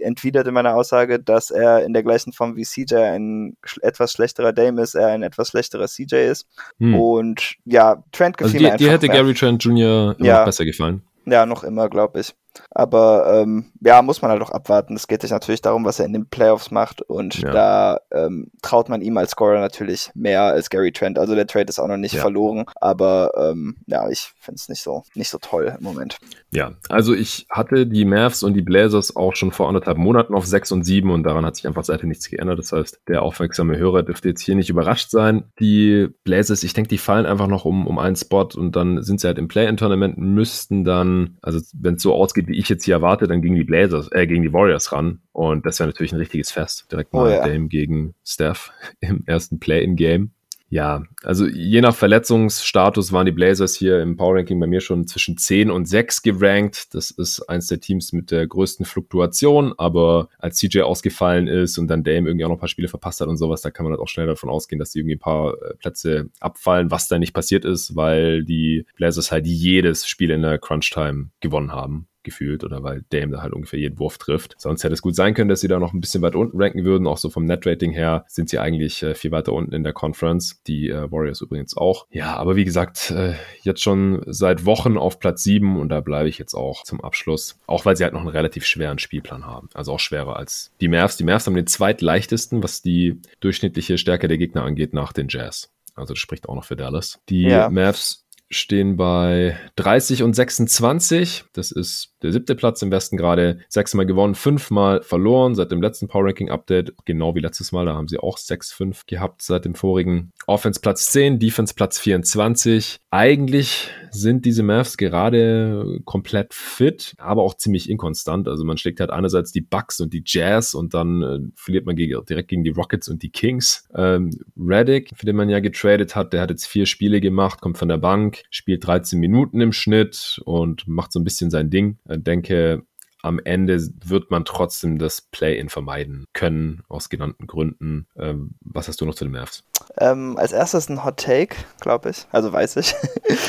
entwidert in meiner Aussage, dass er in der gleichen Form wie CJ ein etwas schlechterer Dame ist, er ein etwas schlechterer CJ ist. Hm. Und ja, Trent gefiel also die, mir einfach. Dir hätte mehr. Gary Trent Jr. immer ja. besser gefallen. Ja, noch immer, glaube ich. Aber ähm, ja, muss man halt auch abwarten. Es geht sich natürlich darum, was er in den Playoffs macht. Und ja. da ähm, traut man ihm als Scorer natürlich mehr als Gary Trent. Also der Trade ist auch noch nicht ja. verloren. Aber ähm, ja, ich finde es nicht so, nicht so toll im Moment. Ja, also ich hatte die Mavs und die Blazers auch schon vor anderthalb Monaten auf 6 und 7 und daran hat sich einfach seitdem nichts geändert. Das heißt, der aufmerksame Hörer dürfte jetzt hier nicht überrascht sein. Die Blazers, ich denke, die fallen einfach noch um, um einen Spot und dann sind sie halt im Play-In-Tournament, müssten dann, also wenn es so ausgeht, wie ich jetzt hier erwarte, dann gegen die Blazers, äh, gegen die Warriors ran. Und das wäre natürlich ein richtiges Fest. Direkt oh mal oh, ja. Dame gegen Steph im ersten Play-In-Game. Ja, also je nach Verletzungsstatus waren die Blazers hier im Power Ranking bei mir schon zwischen 10 und 6 gerankt. Das ist eins der Teams mit der größten Fluktuation, aber als CJ ausgefallen ist und dann Dame irgendwie auch noch ein paar Spiele verpasst hat und sowas, da kann man halt auch schnell davon ausgehen, dass die irgendwie ein paar äh, Plätze abfallen, was da nicht passiert ist, weil die Blazers halt jedes Spiel in der Crunch Time gewonnen haben gefühlt oder weil Dame da halt ungefähr jeden Wurf trifft. Sonst hätte es gut sein können, dass sie da noch ein bisschen weit unten ranken würden. Auch so vom Net-Rating her sind sie eigentlich äh, viel weiter unten in der Conference. Die äh, Warriors übrigens auch. Ja, aber wie gesagt, äh, jetzt schon seit Wochen auf Platz 7 und da bleibe ich jetzt auch zum Abschluss. Auch weil sie halt noch einen relativ schweren Spielplan haben. Also auch schwerer als die Mavs. Die Mavs haben den zweitleichtesten, was die durchschnittliche Stärke der Gegner angeht, nach den Jazz. Also das spricht auch noch für Dallas. Die ja. Mavs stehen bei 30 und 26. Das ist der siebte Platz im Westen gerade. Sechsmal gewonnen, fünfmal verloren seit dem letzten Power Ranking Update. Genau wie letztes Mal, da haben sie auch 6-5 gehabt seit dem vorigen. Offense Platz 10, Defense Platz 24. Eigentlich sind diese Mavs gerade komplett fit, aber auch ziemlich inkonstant. Also man schlägt halt einerseits die Bucks und die Jazz und dann äh, verliert man gegen, direkt gegen die Rockets und die Kings. Ähm, Reddick, für den man ja getradet hat, der hat jetzt vier Spiele gemacht, kommt von der Bank, spielt 13 Minuten im Schnitt und macht so ein bisschen sein Ding. Ich denke, am Ende wird man trotzdem das Play-In vermeiden können, aus genannten Gründen. Ähm, was hast du noch zu den Mavs? Ähm, als erstes ein Hot Take, glaube ich, also weiß ich.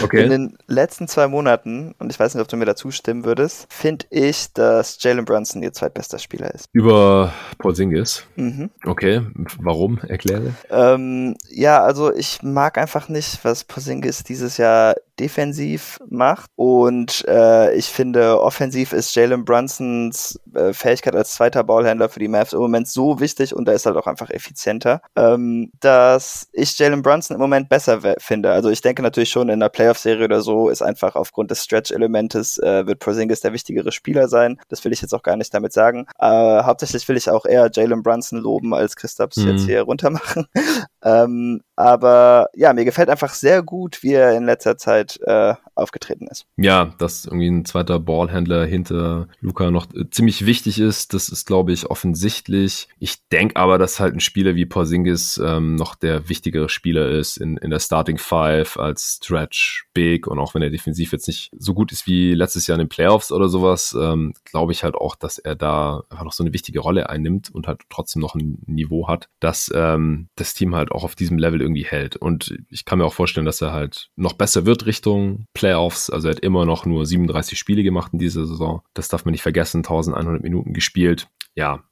Okay. In den letzten zwei Monaten, und ich weiß nicht, ob du mir dazu stimmen würdest, finde ich, dass Jalen Brunson ihr zweitbester Spieler ist. Über Porzingis? Mhm. Okay, warum? Erkläre. Ähm, ja, also ich mag einfach nicht, was Porzingis dieses Jahr defensiv macht. Und äh, ich finde, offensiv ist Jalen Brunsons äh, Fähigkeit als zweiter Ballhändler für die Mavs im Moment so wichtig und da ist halt auch einfach effizienter, ähm, dass ich Jalen Brunson im Moment besser finde. Also ich denke natürlich schon in der Playoff-Serie oder so ist einfach aufgrund des Stretch-Elementes äh, wird Porzingis der wichtigere Spieler sein. Das will ich jetzt auch gar nicht damit sagen. Äh, hauptsächlich will ich auch eher Jalen Brunson loben, als Christophs mhm. jetzt hier runtermachen. ähm, aber ja, mir gefällt einfach sehr gut, wie er in letzter Zeit Zeit äh, aufgetreten ist. Ja, dass irgendwie ein zweiter Ballhändler hinter Luca noch äh, ziemlich wichtig ist, das ist, glaube ich, offensichtlich. Ich denke aber, dass halt ein Spieler wie Porzingis ähm, noch der wichtigere Spieler ist in, in der Starting Five als Stretch Big und auch wenn er defensiv jetzt nicht so gut ist wie letztes Jahr in den Playoffs oder sowas, ähm, glaube ich halt auch, dass er da einfach noch so eine wichtige Rolle einnimmt und halt trotzdem noch ein Niveau hat, dass ähm, das Team halt auch auf diesem Level irgendwie hält. Und ich kann mir auch vorstellen, dass er halt noch besser wird Richtung Playoffs. Also er hat immer noch nur 37 Spiele gemacht in dieser Saison. Das darf man nicht vergessen. 1100 Minuten gespielt. Ja,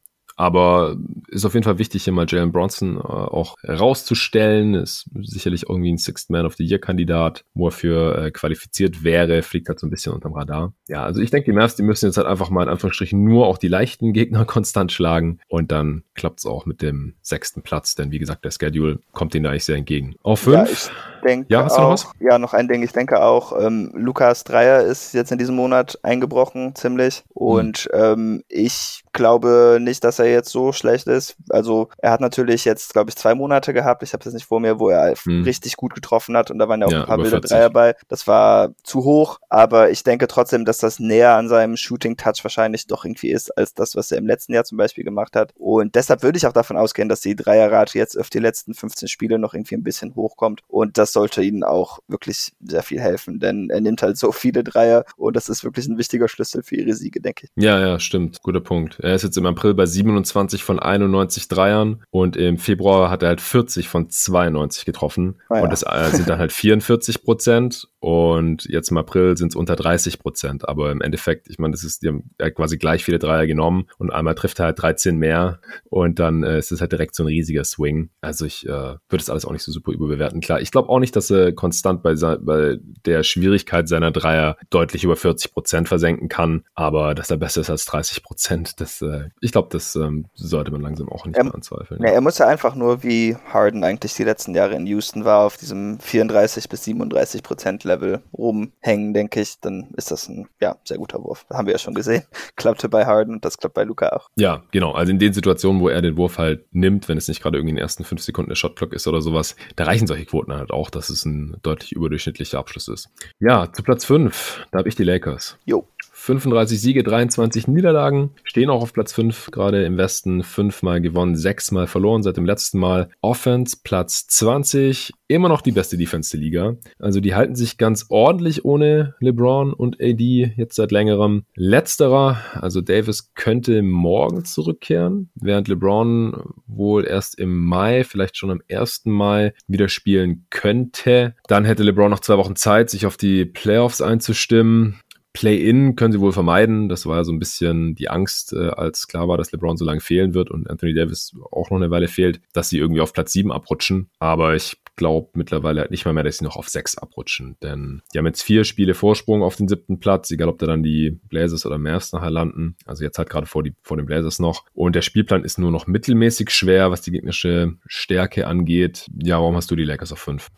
aber ist auf jeden Fall wichtig, hier mal Jalen Bronson äh, auch herauszustellen. Ist sicherlich irgendwie ein Sixth Man of the Year-Kandidat, wo er für äh, qualifiziert wäre, fliegt halt so ein bisschen unterm Radar. Ja, also ich denke, die Mavs, die müssen jetzt halt einfach mal in Anführungsstrichen nur auch die leichten Gegner konstant schlagen und dann klappt es auch mit dem sechsten Platz, denn wie gesagt, der Schedule kommt ihnen da eigentlich sehr entgegen. Auf fünf. Ja, denke ja, hast du noch was? Ja, noch ein Ding. Ich denke auch, ähm, Lukas Dreier ist jetzt in diesem Monat eingebrochen, ziemlich. Und mhm. ähm, ich glaube nicht, dass er jetzt so schlecht ist. Also er hat natürlich jetzt, glaube ich, zwei Monate gehabt. Ich habe es jetzt nicht vor mir, wo er mhm. richtig gut getroffen hat und da waren ja auch ja, ein paar wilde Dreier bei. Das war zu hoch, aber ich denke trotzdem, dass das näher an seinem Shooting-Touch wahrscheinlich doch irgendwie ist, als das, was er im letzten Jahr zum Beispiel gemacht hat. Und deshalb würde ich auch davon ausgehen, dass die Dreierrate jetzt auf die letzten 15 Spiele noch irgendwie ein bisschen hochkommt und das sollte ihnen auch wirklich sehr viel helfen, denn er nimmt halt so viele Dreier und das ist wirklich ein wichtiger Schlüssel für ihre Siege, denke ich. Ja, ja, stimmt. Guter Punkt. Er ist jetzt im April bei 27 von 91 Dreiern und im Februar hat er halt 40 von 92 getroffen ah, ja. und das äh, sind dann halt 44 Prozent und jetzt im April sind es unter 30 Prozent. Aber im Endeffekt, ich meine, das ist, die haben quasi gleich viele Dreier genommen und einmal trifft er halt 13 mehr und dann äh, ist es halt direkt so ein riesiger Swing. Also ich äh, würde das alles auch nicht so super überbewerten. Klar, ich glaube auch nicht, dass er konstant bei, bei der Schwierigkeit seiner Dreier deutlich über 40 Prozent versenken kann, aber dass er besser ist als 30 Prozent, das, äh, ich glaube, das ähm, sollte man langsam auch nicht er, mehr anzweifeln. Ja, er muss ja einfach nur wie Harden eigentlich die letzten Jahre in Houston war, auf diesem 34 bis 37 Prozent Level rumhängen, denke ich, dann ist das ein ja, sehr guter Wurf. Haben wir ja schon gesehen. Klappte bei Harden und das klappt bei Luca auch. Ja, genau. Also in den Situationen, wo er den Wurf halt nimmt, wenn es nicht gerade irgendwie in den ersten fünf Sekunden der Shotclock ist oder sowas, da reichen solche Quoten halt auch, dass es ein deutlich überdurchschnittlicher Abschluss ist. Ja, zu Platz 5, da habe ich die Lakers. Jo. 35 Siege, 23 Niederlagen, stehen auch auf Platz 5 gerade im Westen, fünfmal gewonnen, sechsmal verloren seit dem letzten Mal. Offense Platz 20, immer noch die beste Defense der Liga. Also die halten sich ganz ordentlich ohne LeBron und AD jetzt seit längerem. Letzterer, also Davis könnte morgen zurückkehren, während LeBron wohl erst im Mai, vielleicht schon am 1. Mai wieder spielen könnte. Dann hätte LeBron noch zwei Wochen Zeit, sich auf die Playoffs einzustimmen. Play-in können sie wohl vermeiden. Das war ja so ein bisschen die Angst, äh, als klar war, dass LeBron so lange fehlen wird und Anthony Davis auch noch eine Weile fehlt, dass sie irgendwie auf Platz 7 abrutschen. Aber ich glaube mittlerweile nicht mal mehr, dass sie noch auf 6 abrutschen. Denn die haben jetzt vier Spiele Vorsprung auf den siebten Platz, egal ob da dann die Blazers oder Mavs nachher landen. Also jetzt halt gerade vor, die, vor den Blazers noch. Und der Spielplan ist nur noch mittelmäßig schwer, was die gegnerische Stärke angeht. Ja, warum hast du die Lakers auf 5?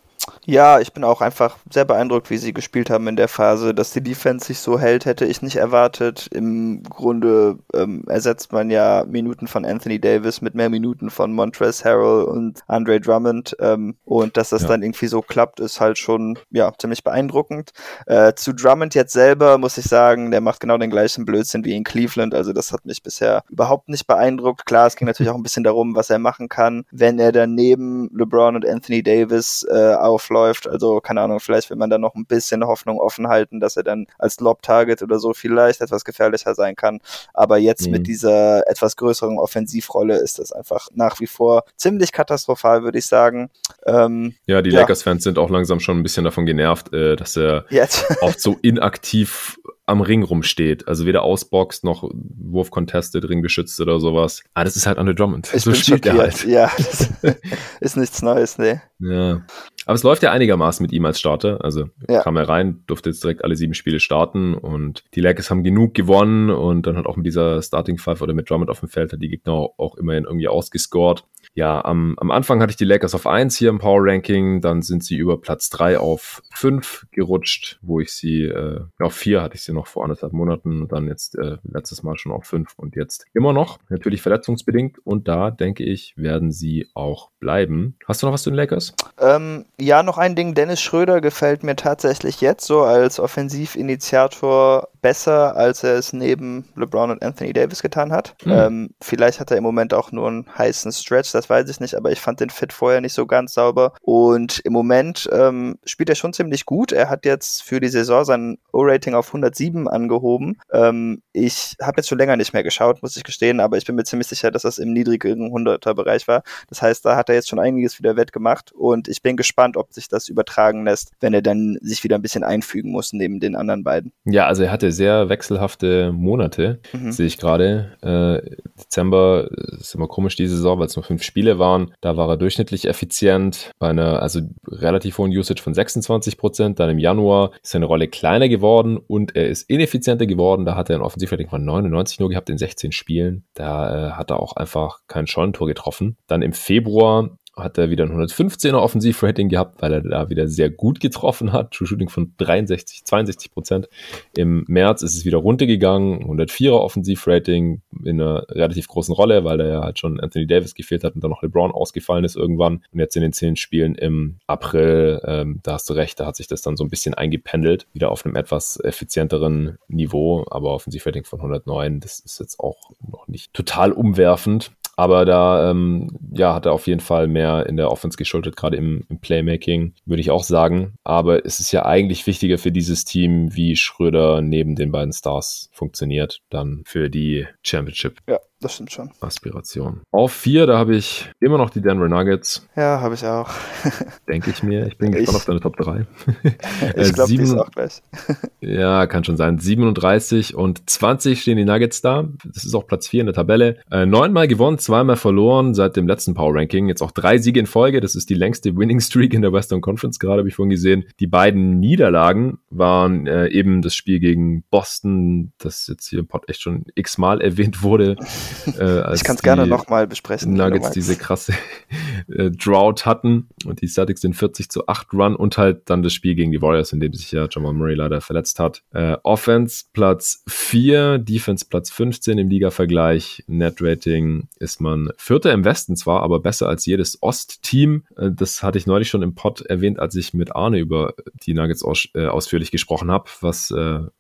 Ja, ich bin auch einfach sehr beeindruckt, wie sie gespielt haben in der Phase. Dass die Defense sich so hält, hätte ich nicht erwartet. Im Grunde ähm, ersetzt man ja Minuten von Anthony Davis mit mehr Minuten von Montrezl Harrell und Andre Drummond. Ähm, und dass das ja. dann irgendwie so klappt, ist halt schon ja ziemlich beeindruckend. Äh, zu Drummond jetzt selber muss ich sagen, der macht genau den gleichen Blödsinn wie in Cleveland. Also das hat mich bisher überhaupt nicht beeindruckt. Klar, es ging natürlich auch ein bisschen darum, was er machen kann, wenn er dann neben LeBron und Anthony Davis äh, aufläuft. Also, keine Ahnung, vielleicht will man da noch ein bisschen Hoffnung offen halten, dass er dann als Lob-Target oder so vielleicht etwas gefährlicher sein kann. Aber jetzt mhm. mit dieser etwas größeren Offensivrolle ist das einfach nach wie vor ziemlich katastrophal, würde ich sagen. Ähm, ja, die ja. Lakers-Fans sind auch langsam schon ein bisschen davon genervt, äh, dass er jetzt. oft so inaktiv am Ring rumsteht. Also weder ausboxt noch Wurf contested, Ring beschützt oder sowas. Ah, das ist halt Andre Drummond. Ich so bin spielt er halt. Ja, das ist nichts Neues, ne. Ja. Aber es läuft ja einigermaßen mit ihm als Starter. Also ja. kam er rein, durfte jetzt direkt alle sieben Spiele starten und die Lakers haben genug gewonnen und dann hat auch mit dieser Starting Five oder mit Drummond auf dem Feld hat die Gegner auch immerhin irgendwie ausgescored ja, am, am Anfang hatte ich die Lakers auf 1 hier im Power Ranking, dann sind sie über Platz 3 auf 5 gerutscht, wo ich sie, äh, auf 4 hatte ich sie noch vor anderthalb Monaten und dann jetzt äh, letztes Mal schon auf 5 und jetzt immer noch, natürlich verletzungsbedingt und da denke ich, werden sie auch bleiben. Hast du noch was zu den Lakers? Ähm, ja, noch ein Ding, Dennis Schröder gefällt mir tatsächlich jetzt so als Offensivinitiator besser, als er es neben LeBron und Anthony Davis getan hat. Mhm. Ähm, vielleicht hat er im Moment auch nur einen heißen Stretch, das weiß ich nicht, aber ich fand den Fit vorher nicht so ganz sauber. Und im Moment ähm, spielt er schon ziemlich gut. Er hat jetzt für die Saison sein O-Rating auf 107 angehoben. Ähm, ich habe jetzt schon länger nicht mehr geschaut, muss ich gestehen, aber ich bin mir ziemlich sicher, dass das im niedrigen 100er Bereich war. Das heißt, da hat er jetzt schon einiges wieder wettgemacht und ich bin gespannt, ob sich das übertragen lässt, wenn er dann sich wieder ein bisschen einfügen muss neben den anderen beiden. Ja, also er hatte sehr wechselhafte Monate, mhm. sehe ich gerade. Äh, Dezember ist immer komisch diese Saison, weil es nur fünf Spiele waren. Da war er durchschnittlich effizient bei einer also relativ hohen Usage von 26 Prozent. Dann im Januar ist seine Rolle kleiner geworden und er ist ineffizienter geworden. Da hat er ein Offensivrating von 99 nur gehabt in 16 Spielen. Da äh, hat er auch einfach kein Scheunentor getroffen. Dann im Februar hat er wieder ein 115er Offensivrating gehabt, weil er da wieder sehr gut getroffen hat. True Shooting von 63, 62 Prozent. Im März ist es wieder runtergegangen. 104er Offensivrating in einer relativ großen Rolle, weil da ja halt schon Anthony Davis gefehlt hat und dann noch LeBron ausgefallen ist irgendwann. Und jetzt in den zehn Spielen im April, ähm, da hast du recht, da hat sich das dann so ein bisschen eingependelt. Wieder auf einem etwas effizienteren Niveau, aber Offensivrating von 109, das ist jetzt auch noch nicht total umwerfend. Aber da ähm, ja, hat er auf jeden Fall mehr in der Offense geschuldet, gerade im, im, Playmaking, würde ich auch sagen. Aber es ist ja eigentlich wichtiger für dieses Team, wie Schröder neben den beiden Stars funktioniert, dann für die Championship. Ja, das stimmt schon. Aspiration. Auf vier, da habe ich immer noch die Denver Nuggets. Ja, habe ich auch. Denke ich mir. Ich bin ich, gespannt auf deine Top 3. ich glaube, die ist auch gleich. ja, kann schon sein. 37 und 20 stehen die Nuggets da. Das ist auch Platz 4 in der Tabelle. Äh, neunmal gewonnen, zweimal verloren seit dem letzten Power Ranking. Jetzt auch drei Siege in Folge. Das ist die längste Winning Streak in der Western Conference, gerade habe ich vorhin gesehen. Die beiden Niederlagen waren äh, eben das Spiel gegen Boston, das jetzt hier im Pod echt schon x-mal erwähnt wurde. Äh, ich kann es gerne nochmal besprechen. Nuggets diese krasse äh, Drought hatten und die Celtics den 40 zu 8 Run und halt dann das Spiel gegen die Warriors, in dem sich ja Jamal Murray leider verletzt hat. Äh, Offense Platz 4, Defense Platz 15 im Liga-Vergleich. Net Rating ist man Vierter im Westen zwar, aber besser als jedes Ost-Team. Äh, das hatte ich neulich schon im Pod erwähnt, als ich mit Arne über die Nuggets aus, äh, ausführlich gesprochen habe. Was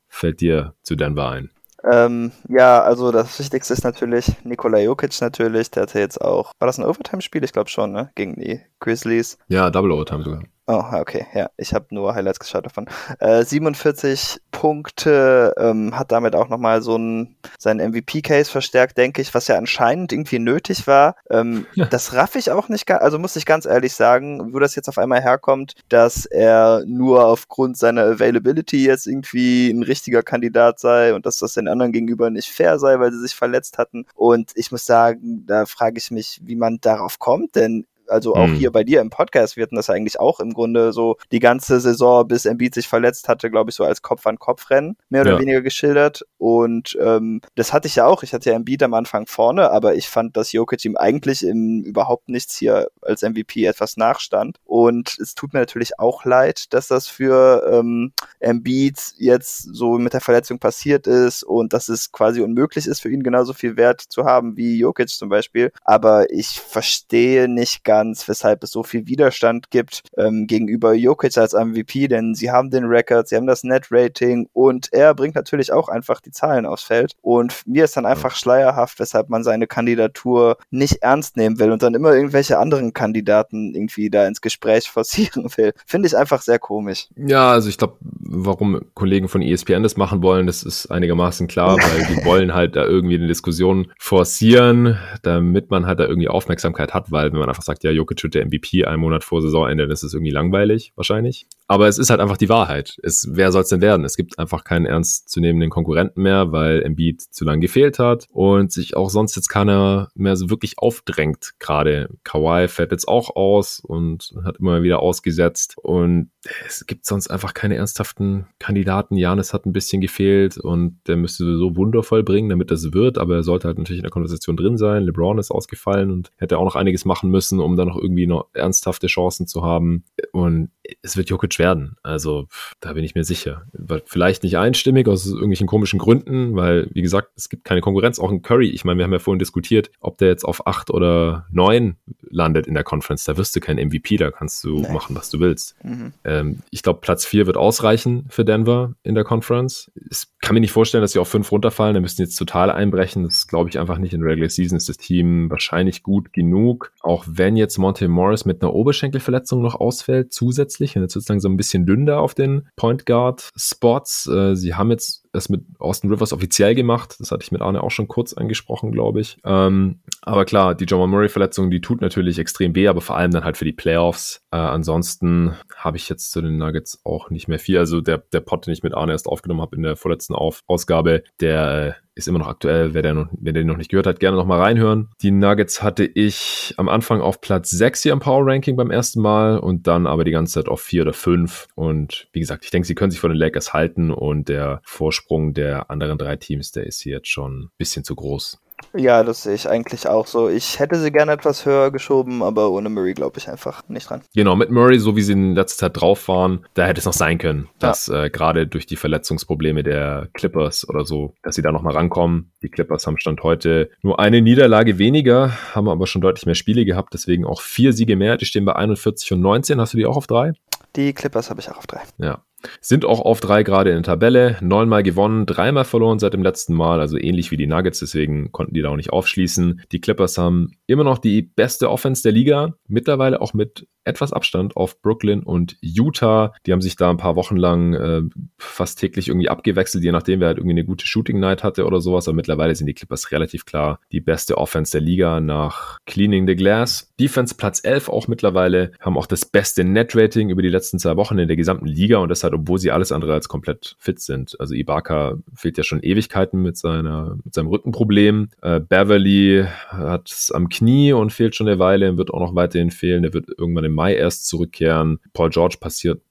fällt dir zu Denver ein? Ähm, ja, also das Wichtigste ist natürlich Nikola Jokic natürlich. Der hatte jetzt auch, war das ein Overtime-Spiel? Ich glaube schon, ne? Gegen die Grizzlies. Ja, Double Overtime sogar. Oh, okay, ja. Ich habe nur Highlights geschaut davon. Äh, 47 Punkte, ähm, hat damit auch nochmal so ein, seinen MVP-Case verstärkt, denke ich, was ja anscheinend irgendwie nötig war. Ähm, ja. Das raff ich auch nicht, also muss ich ganz ehrlich sagen, wo das jetzt auf einmal herkommt, dass er nur aufgrund seiner Availability jetzt irgendwie ein richtiger Kandidat sei und dass das den anderen gegenüber nicht fair sei, weil sie sich verletzt hatten. Und ich muss sagen, da frage ich mich, wie man darauf kommt, denn also auch mhm. hier bei dir im Podcast, wir hatten das eigentlich auch im Grunde so die ganze Saison, bis Embiid sich verletzt hatte, glaube ich, so als Kopf-an-Kopf-Rennen mehr oder ja. weniger geschildert. Und ähm, das hatte ich ja auch. Ich hatte ja Embiid am Anfang vorne, aber ich fand, dass Jokic ihm eigentlich im überhaupt nichts hier als MVP etwas nachstand. Und es tut mir natürlich auch leid, dass das für ähm, Embiid jetzt so mit der Verletzung passiert ist und dass es quasi unmöglich ist, für ihn genauso viel Wert zu haben wie Jokic zum Beispiel. Aber ich verstehe nicht ganz, weshalb es so viel Widerstand gibt ähm, gegenüber Jokic als MVP, denn sie haben den Record, sie haben das Net-Rating und er bringt natürlich auch einfach die Zahlen aufs Feld. Und mir ist dann einfach schleierhaft, weshalb man seine Kandidatur nicht ernst nehmen will und dann immer irgendwelche anderen Kandidaten irgendwie da ins Gespräch forcieren will. Finde ich einfach sehr komisch. Ja, also ich glaube, warum Kollegen von ESPN das machen wollen, das ist einigermaßen klar, weil die wollen halt da irgendwie eine Diskussion forcieren, damit man halt da irgendwie Aufmerksamkeit hat, weil wenn man einfach sagt, ja, Jokic wird der MVP einen Monat vor Saisonende, das ist irgendwie langweilig, wahrscheinlich. Aber es ist halt einfach die Wahrheit. Es, wer soll es denn werden? Es gibt einfach keinen ernstzunehmenden Konkurrenten mehr, weil Embiid zu lange gefehlt hat und sich auch sonst jetzt keiner mehr so wirklich aufdrängt. Gerade Kawhi fällt jetzt auch aus und hat immer wieder ausgesetzt und es gibt sonst einfach keine ernsthaften Kandidaten. Janis hat ein bisschen gefehlt und der müsste so wundervoll bringen, damit das wird, aber er sollte halt natürlich in der Konversation drin sein. LeBron ist ausgefallen und hätte auch noch einiges machen müssen, um dann noch irgendwie noch ernsthafte Chancen zu haben. Und es wird Jokic werden. Also da bin ich mir sicher. Vielleicht nicht einstimmig aus irgendwelchen komischen Gründen, weil, wie gesagt, es gibt keine Konkurrenz. Auch ein Curry, ich meine, wir haben ja vorhin diskutiert, ob der jetzt auf acht oder neun landet in der Conference. Da wirst du kein MVP, da kannst du Nein. machen, was du willst. Mhm. Ähm, ich glaube, Platz vier wird ausreichen für Denver in der Conference. Ich kann mir nicht vorstellen, dass sie auf fünf runterfallen. Da müssen jetzt total einbrechen. Das glaube ich einfach nicht. In Regular Season ist das Team wahrscheinlich gut genug. Auch wenn jetzt Monte Morris mit einer Oberschenkelverletzung noch ausfällt, zusätzlich. Und jetzt wird es langsam ein bisschen dünner auf den Point Guard Spots. Äh, sie haben jetzt es mit Austin Rivers offiziell gemacht. Das hatte ich mit Arne auch schon kurz angesprochen, glaube ich. Ähm, aber klar, die Jamal Murray-Verletzung, die tut natürlich extrem weh, aber vor allem dann halt für die Playoffs. Äh, ansonsten habe ich jetzt zu den Nuggets auch nicht mehr viel. Also der, der Pod, den ich mit Arne erst aufgenommen habe in der vorletzten Auf Ausgabe, der äh, ist immer noch aktuell. Wer, der noch, wer den noch nicht gehört hat, gerne noch mal reinhören. Die Nuggets hatte ich am Anfang auf Platz 6 hier im Power Ranking beim ersten Mal und dann aber die ganze Zeit auf 4 oder 5. Und wie gesagt, ich denke, sie können sich von den Lakers halten und der Vorsprung der anderen drei Teams, der ist hier jetzt schon ein bisschen zu groß. Ja, das sehe ich eigentlich auch so. Ich hätte sie gerne etwas höher geschoben, aber ohne Murray glaube ich einfach nicht dran. Genau, mit Murray, so wie sie in letzter Zeit drauf waren, da hätte es noch sein können, dass ja. äh, gerade durch die Verletzungsprobleme der Clippers oder so, dass sie da nochmal rankommen. Die Clippers haben Stand heute nur eine Niederlage weniger, haben aber schon deutlich mehr Spiele gehabt, deswegen auch vier Siege mehr. Die stehen bei 41 und 19. Hast du die auch auf drei? Die Clippers habe ich auch auf drei. Ja, sind auch auf drei gerade in der Tabelle. Neunmal gewonnen, dreimal verloren seit dem letzten Mal, also ähnlich wie die Nuggets, deswegen konnten die da auch nicht aufschließen. Die Clippers haben immer noch die beste Offense der Liga, mittlerweile auch mit etwas Abstand auf Brooklyn und Utah. Die haben sich da ein paar Wochen lang äh, fast täglich irgendwie abgewechselt, je nachdem, wer halt irgendwie eine gute Shooting Night hatte oder sowas. Aber mittlerweile sind die Clippers relativ klar die beste Offense der Liga nach Cleaning the Glass. Defense Platz 11 auch mittlerweile, haben auch das beste Net-Rating über die letzten zwei Wochen in der gesamten Liga und das halt, obwohl sie alles andere als komplett fit sind. Also Ibaka fehlt ja schon Ewigkeiten mit, seiner, mit seinem Rückenproblem. Äh, Beverly hat es am Knie und fehlt schon eine Weile, wird auch noch weiterhin fehlen. Der wird irgendwann im Mai erst zurückkehren. Paul George passiert,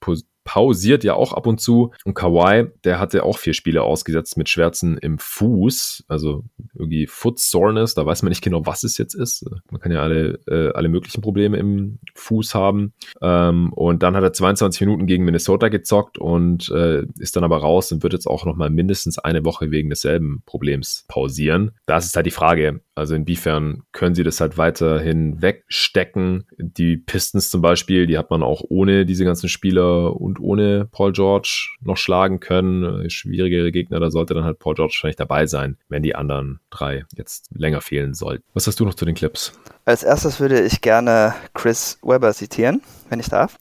pausiert ja auch ab und zu. Und Kawhi, der hatte auch vier Spiele ausgesetzt mit Schwärzen im Fuß, also irgendwie Foot Soreness, da weiß man nicht genau, was es jetzt ist. Man kann ja alle, äh, alle möglichen Probleme im Fuß haben. Ähm, und dann hat er 22 Minuten gegen Minnesota gezockt und äh, ist dann aber raus und wird jetzt auch nochmal mindestens eine Woche wegen desselben Problems pausieren. Das ist halt die Frage, also inwiefern können sie das halt weiterhin wegstecken? Die Pistons zum Beispiel, die hat man auch ohne diese ganzen Spieler und ohne Paul George noch schlagen können. Schwierigere Gegner, da sollte dann halt Paul George wahrscheinlich dabei sein, wenn die anderen drei jetzt länger fehlen sollten. Was hast du noch zu den Clips? Als erstes würde ich gerne Chris Webber zitieren. Wenn ich darf.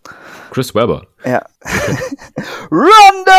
Chris Webber. Ja. Okay. Rondo!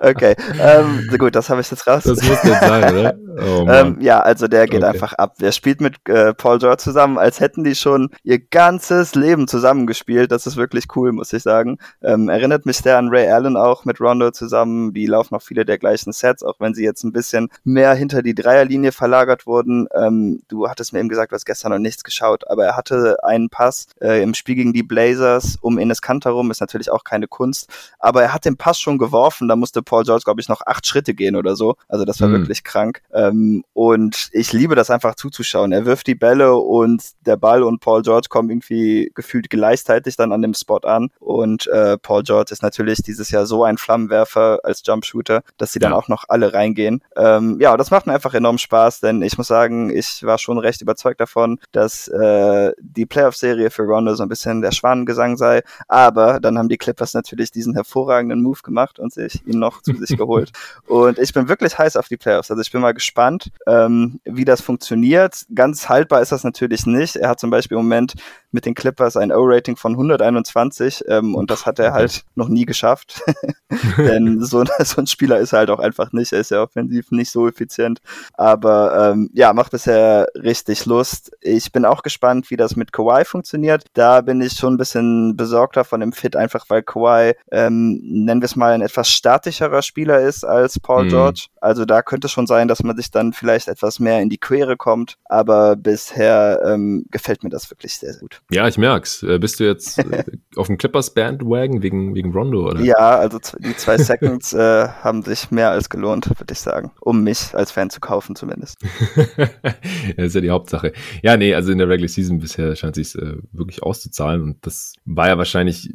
okay, ähm, gut, das habe ich jetzt raus. Das muss jetzt sein, oder? Oh, ähm, ja, also der geht okay. einfach ab. Der spielt mit äh, Paul George zusammen, als hätten die schon ihr ganzes Leben zusammengespielt. Das ist wirklich cool, muss ich sagen. Ähm, erinnert mich sehr an Ray Allen auch mit Rondo zusammen. Die laufen auch viele der gleichen Sets, auch wenn sie jetzt ein bisschen mehr hinter die Dreierlinie verlagert wurden. Ähm, du hattest mir eben gesagt, du hast gestern noch nichts geschaut, aber er hatte einen Pass äh, im Spiel gegen die Blazers um Ines Kanter rum, ist natürlich auch keine Kunst, aber er hat den Pass schon geworfen, da musste Paul George, glaube ich, noch acht Schritte gehen oder so. Also das war mhm. wirklich krank. Ähm, und ich liebe das einfach zuzuschauen. Er wirft die Bälle und der Ball und Paul George kommen irgendwie gefühlt gleichzeitig dann an dem Spot an. Und äh, Paul George ist natürlich dieses Jahr so ein Flammenwerfer als Jumpshooter, dass sie dann auch noch alle reingehen. Ähm, ja, das macht mir einfach enorm Spaß, denn ich muss sagen, ich war schon recht überzeugt davon, dass äh, die Playoff-Serie für Rondo so ein bisschen der Schwanengesang sei. Aber dann haben die Clippers natürlich diesen hervorragenden Move gemacht und sich ihn noch zu sich geholt. Und ich bin wirklich heiß auf die Playoffs. Also ich bin mal gespannt, ähm, wie das funktioniert. Ganz haltbar ist das natürlich nicht. Er hat zum Beispiel im Moment mit den Clippers ein O-Rating von 121 ähm, und das hat er halt noch nie geschafft. Denn so, so, ein Spieler ist er halt auch einfach nicht. Er ist ja offensiv nicht so effizient. Aber ähm, ja, macht bisher richtig Lust. Ich bin auch gespannt, wie das mit Kawhi funktioniert. Da bin ich schon ein bisschen besorgter von dem Fit, einfach weil Kawhi, ähm, nennen wir es mal, ein etwas statischerer Spieler ist als Paul mhm. George. Also da könnte es schon sein, dass man sich dann vielleicht etwas mehr in die Quere kommt. Aber bisher ähm, gefällt mir das wirklich sehr, sehr gut. Ja, ich merk's. Äh, bist du jetzt äh, auf dem Clippers Bandwagon wegen, wegen Rondo, oder? Ja, also die zwei Seconds äh, haben sich mehr als gelohnt, würde ich sagen. Um mich als Fan zu kaufen, zumindest. das ist ja die Hauptsache. Ja, nee, also in der Regular Season bisher scheint sich äh, wirklich auszuzahlen und das war ja wahrscheinlich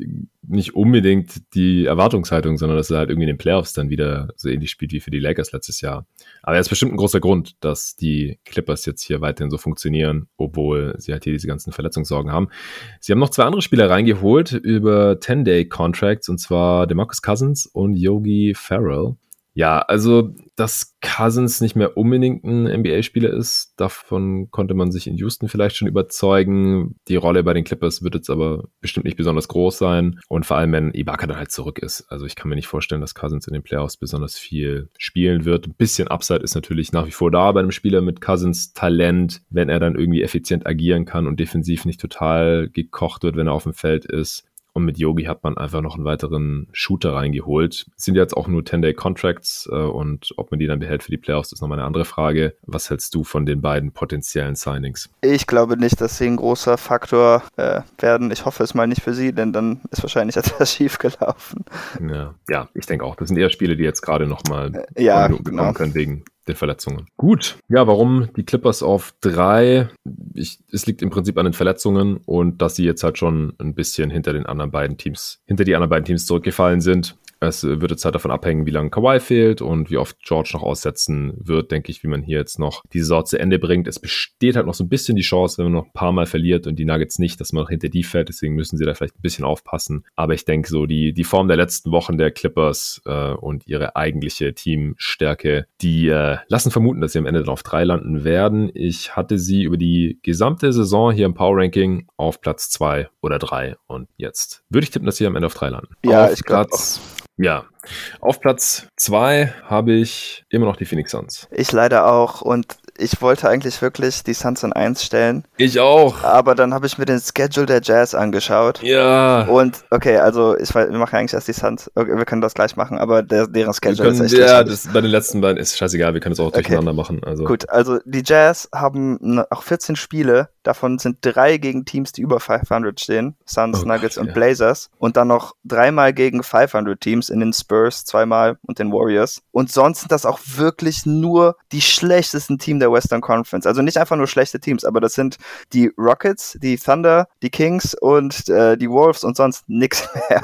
nicht unbedingt die Erwartungshaltung, sondern dass er halt irgendwie in den Playoffs dann wieder so ähnlich spielt wie für die Lakers letztes Jahr. Aber er ist bestimmt ein großer Grund, dass die Clippers jetzt hier weiterhin so funktionieren, obwohl sie halt hier diese ganzen Verletzungssorgen haben. Sie haben noch zwei andere Spieler reingeholt über 10-Day-Contracts, und zwar DeMarcus Cousins und Yogi Farrell. Ja, also dass Cousins nicht mehr unbedingt ein NBA-Spieler ist, davon konnte man sich in Houston vielleicht schon überzeugen. Die Rolle bei den Clippers wird jetzt aber bestimmt nicht besonders groß sein. Und vor allem, wenn Ibaka dann halt zurück ist. Also ich kann mir nicht vorstellen, dass Cousins in den Playoffs besonders viel spielen wird. Ein bisschen Upside ist natürlich nach wie vor da bei einem Spieler mit Cousins Talent, wenn er dann irgendwie effizient agieren kann und defensiv nicht total gekocht wird, wenn er auf dem Feld ist. Und mit Yogi hat man einfach noch einen weiteren Shooter reingeholt. Es sind jetzt auch nur 10-Day-Contracts äh, und ob man die dann behält für die Playoffs, ist nochmal eine andere Frage. Was hältst du von den beiden potenziellen Signings? Ich glaube nicht, dass sie ein großer Faktor äh, werden. Ich hoffe es mal nicht für sie, denn dann ist wahrscheinlich etwas schief gelaufen. Ja, ja, ich denke auch. Das sind eher Spiele, die jetzt gerade nochmal äh, ja, genau. können wegen den Verletzungen. Gut. Ja, warum die Clippers auf drei? Ich, es liegt im Prinzip an den Verletzungen und dass sie jetzt halt schon ein bisschen hinter den anderen beiden Teams, hinter die anderen beiden Teams zurückgefallen sind. Es wird jetzt halt davon abhängen, wie lange Kawhi fehlt und wie oft George noch aussetzen wird, denke ich, wie man hier jetzt noch die Saison zu Ende bringt. Es besteht halt noch so ein bisschen die Chance, wenn man noch ein paar Mal verliert und die Nuggets nicht, dass man noch hinter die fällt. Deswegen müssen sie da vielleicht ein bisschen aufpassen. Aber ich denke, so die, die Form der letzten Wochen der Clippers äh, und ihre eigentliche Teamstärke, die äh, lassen vermuten, dass sie am Ende dann auf drei landen werden. Ich hatte sie über die gesamte Saison hier im Power Ranking auf Platz zwei oder drei und jetzt würde ich tippen, dass sie am Ende auf drei landen. Ja, auf ich glaube ja, auf Platz zwei habe ich immer noch die Phoenix Suns. Ich leider auch und ich wollte eigentlich wirklich die Suns in 1 stellen. Ich auch. Aber dann habe ich mir den Schedule der Jazz angeschaut. Ja. Und okay, also ich wir machen eigentlich erst die Suns. Okay, wir können das gleich machen, aber der, deren Schedule können, ist echt Ja, das, bei den letzten beiden ist scheißegal, wir können es auch okay. durcheinander machen. Also. Gut, also die Jazz haben auch 14 Spiele, davon sind drei gegen Teams, die über 500 stehen. Suns, oh Nuggets Gott, und ja. Blazers. Und dann noch dreimal gegen 500 Teams in den Spurs zweimal und den Warriors. Und sonst sind das auch wirklich nur die schlechtesten Teams der Western Conference. Also nicht einfach nur schlechte Teams, aber das sind die Rockets, die Thunder, die Kings und äh, die Wolves und sonst nichts mehr.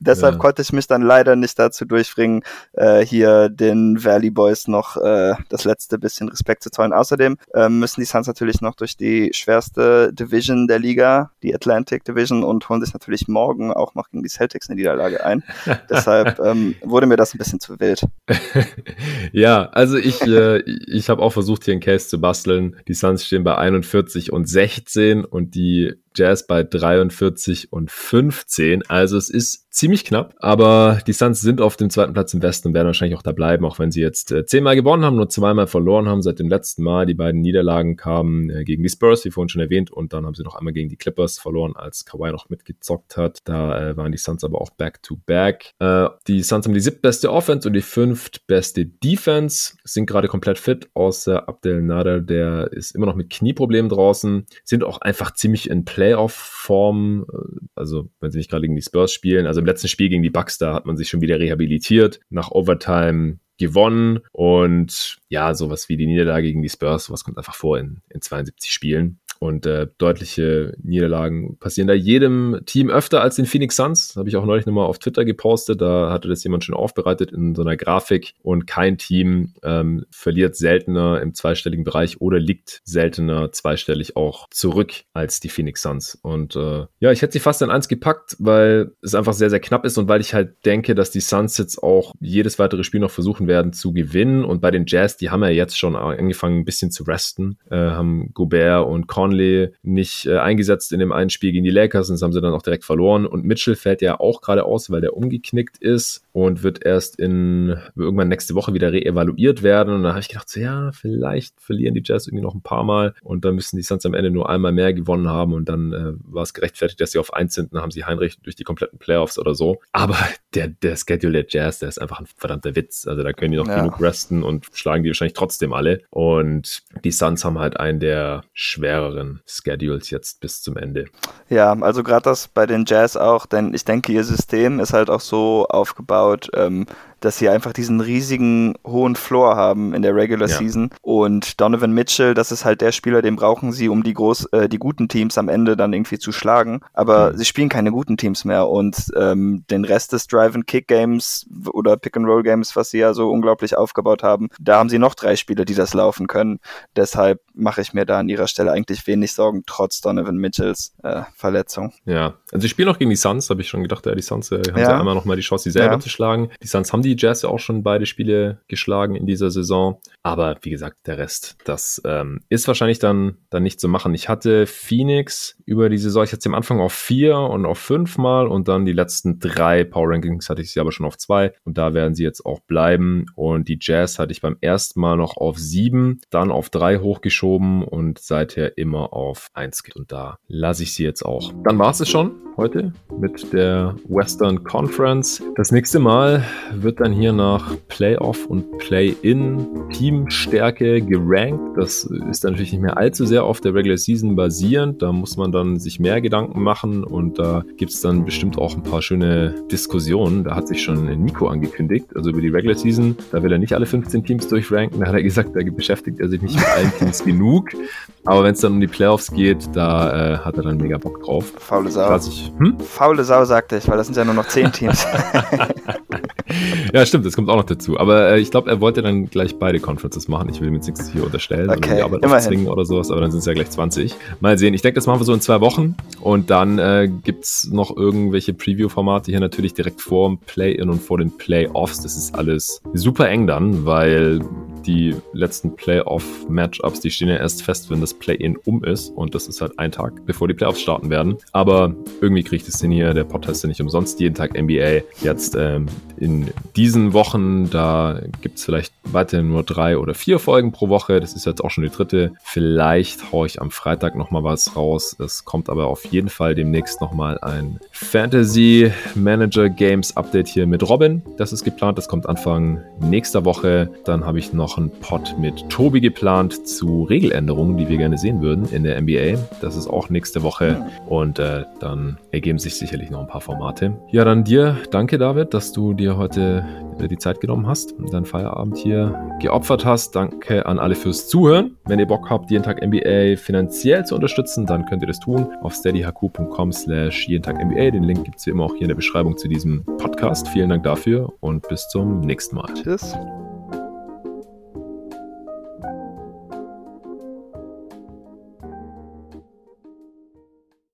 Deshalb ja. konnte ich mich dann leider nicht dazu durchbringen, äh, hier den Valley Boys noch äh, das letzte bisschen Respekt zu zollen. Außerdem äh, müssen die Suns natürlich noch durch die schwerste Division der Liga, die Atlantic Division, und holen sich natürlich morgen auch noch gegen die Celtics eine Niederlage ein. Deshalb ähm, wurde mir das ein bisschen zu wild. ja, also ich, äh, ich habe auch versucht, hier einen Case zu basteln. Die Suns stehen bei 41 und 16 und die Jazz bei 43 und 15. Also es ist ziemlich knapp, aber die Suns sind auf dem zweiten Platz im Westen und werden wahrscheinlich auch da bleiben, auch wenn sie jetzt äh, zehnmal gewonnen haben, nur zweimal verloren haben seit dem letzten Mal. Die beiden Niederlagen kamen äh, gegen die Spurs, wie vorhin schon erwähnt, und dann haben sie noch einmal gegen die Clippers verloren, als Kawhi noch mitgezockt hat. Da äh, waren die Suns aber auch back-to-back. Äh, die Suns haben die siebtbeste Offense und die fünftbeste Defense, sind gerade komplett fit, außer Abdel Nader, der ist immer noch mit Knieproblemen draußen, sind auch einfach ziemlich in Playoff-Form, äh, also wenn sie nicht gerade gegen die Spurs spielen, also im letzten Spiel gegen die Bucks, da hat man sich schon wieder rehabilitiert, nach Overtime gewonnen und ja, sowas wie die Niederlage gegen die Spurs, sowas kommt einfach vor in, in 72 Spielen. Und äh, deutliche Niederlagen passieren da jedem Team öfter als den Phoenix Suns. Habe ich auch neulich nochmal auf Twitter gepostet. Da hatte das jemand schon aufbereitet in so einer Grafik. Und kein Team ähm, verliert seltener im zweistelligen Bereich oder liegt seltener zweistellig auch zurück als die Phoenix Suns. Und äh, ja, ich hätte sie fast in eins gepackt, weil es einfach sehr, sehr knapp ist und weil ich halt denke, dass die Suns jetzt auch jedes weitere Spiel noch versuchen werden zu gewinnen. Und bei den Jazz, die haben ja jetzt schon angefangen, ein bisschen zu resten, äh, haben Gobert und Conley Conley nicht äh, eingesetzt in dem einen Spiel gegen die Lakers und das haben sie dann auch direkt verloren. Und Mitchell fällt ja auch gerade aus, weil der umgeknickt ist und wird erst in irgendwann nächste Woche wieder reevaluiert werden. Und da habe ich gedacht, so, ja, vielleicht verlieren die Jazz irgendwie noch ein paar Mal und dann müssen die Suns am Ende nur einmal mehr gewonnen haben und dann äh, war es gerechtfertigt, dass sie auf eins sind. Dann haben sie Heinrich durch die kompletten Playoffs oder so. Aber der, der Schedule der Jazz, der ist einfach ein verdammter Witz. Also da können die noch ja. genug resten und schlagen die wahrscheinlich trotzdem alle. Und die Suns haben halt einen der schwereren Schedules jetzt bis zum Ende. Ja, also gerade das bei den Jazz auch, denn ich denke, ihr System ist halt auch so aufgebaut, ähm, dass sie einfach diesen riesigen hohen Floor haben in der Regular ja. Season. Und Donovan Mitchell, das ist halt der Spieler, den brauchen sie, um die groß, äh, die guten Teams am Ende dann irgendwie zu schlagen. Aber mhm. sie spielen keine guten Teams mehr und ähm, den Rest des Drive-and-Kick-Games oder Pick-and-Roll-Games, was sie ja so unglaublich aufgebaut haben, da haben sie noch drei Spieler, die das laufen können. Deshalb mache ich mir da an ihrer Stelle eigentlich wenig Sorgen, trotz Donovan Mitchells äh, Verletzung. Ja, also sie spielen auch gegen die Suns, habe ich schon gedacht, ja, die Suns äh, haben ja. ja einmal nochmal die Chance, sie selber ja. zu schlagen. Die Suns haben die die Jazz ja auch schon beide Spiele geschlagen in dieser Saison. Aber wie gesagt, der Rest, das ähm, ist wahrscheinlich dann, dann nicht zu machen. Ich hatte Phoenix über die Saison, ich hatte sie am Anfang auf vier und auf fünf Mal und dann die letzten drei Power Rankings hatte ich sie aber schon auf zwei und da werden sie jetzt auch bleiben. Und die Jazz hatte ich beim ersten Mal noch auf sieben, dann auf drei hochgeschoben und seither immer auf eins. Und da lasse ich sie jetzt auch. Dann war es schon heute mit der Western Conference. Das nächste Mal wird dann hier nach Playoff und Play-In Teamstärke gerankt. Das ist dann natürlich nicht mehr allzu sehr auf der Regular Season basierend. Da muss man dann sich mehr Gedanken machen und da gibt es dann bestimmt auch ein paar schöne Diskussionen. Da hat sich schon Nico angekündigt, also über die Regular Season. Da will er nicht alle 15 Teams durchranken. Da hat er gesagt, da beschäftigt er sich nicht mit allen Teams genug. Aber wenn es dann um die Playoffs geht, da äh, hat er dann mega Bock drauf. Faule Sau. Hm? Faule Sau, sagte ich, weil das sind ja nur noch 10 Teams. ja, stimmt, das kommt auch noch dazu. Aber äh, ich glaube, er wollte dann gleich beide Conferences machen. Ich will ihm jetzt nichts hier unterstellen okay, oder die Arbeit aufzwingen oder sowas, aber dann sind es ja gleich 20. Mal sehen. Ich denke, das machen wir so in zwei Wochen. Und dann äh, gibt es noch irgendwelche Preview-Formate hier natürlich direkt vor dem Play-In und vor den Playoffs. Das ist alles super eng dann, weil die letzten Playoff-Matchups, die stehen ja erst fest, wenn das Play-In um ist. Und das ist halt ein Tag, bevor die Playoffs starten werden. Aber irgendwie kriegt es den hier. Der Podcast ist ja nicht umsonst jeden Tag NBA. Jetzt ähm, in diesen Wochen, da gibt es vielleicht weiterhin nur drei oder vier Folgen pro Woche. Das ist jetzt auch schon die dritte. Vielleicht haue ich am Freitag nochmal was raus. Es kommt aber auf jeden Fall demnächst nochmal ein Fantasy Manager Games Update hier mit Robin. Das ist geplant. Das kommt Anfang nächster Woche. Dann habe ich noch noch Pod mit Tobi geplant zu Regeländerungen, die wir gerne sehen würden in der NBA. Das ist auch nächste Woche und äh, dann ergeben sich sicherlich noch ein paar Formate. Ja, dann dir danke, David, dass du dir heute äh, die Zeit genommen hast und deinen Feierabend hier geopfert hast. Danke an alle fürs Zuhören. Wenn ihr Bock habt, jeden Tag NBA finanziell zu unterstützen, dann könnt ihr das tun auf steadyhq.com slash jeden Tag NBA. Den Link gibt es wie immer auch hier in der Beschreibung zu diesem Podcast. Vielen Dank dafür und bis zum nächsten Mal. Tschüss.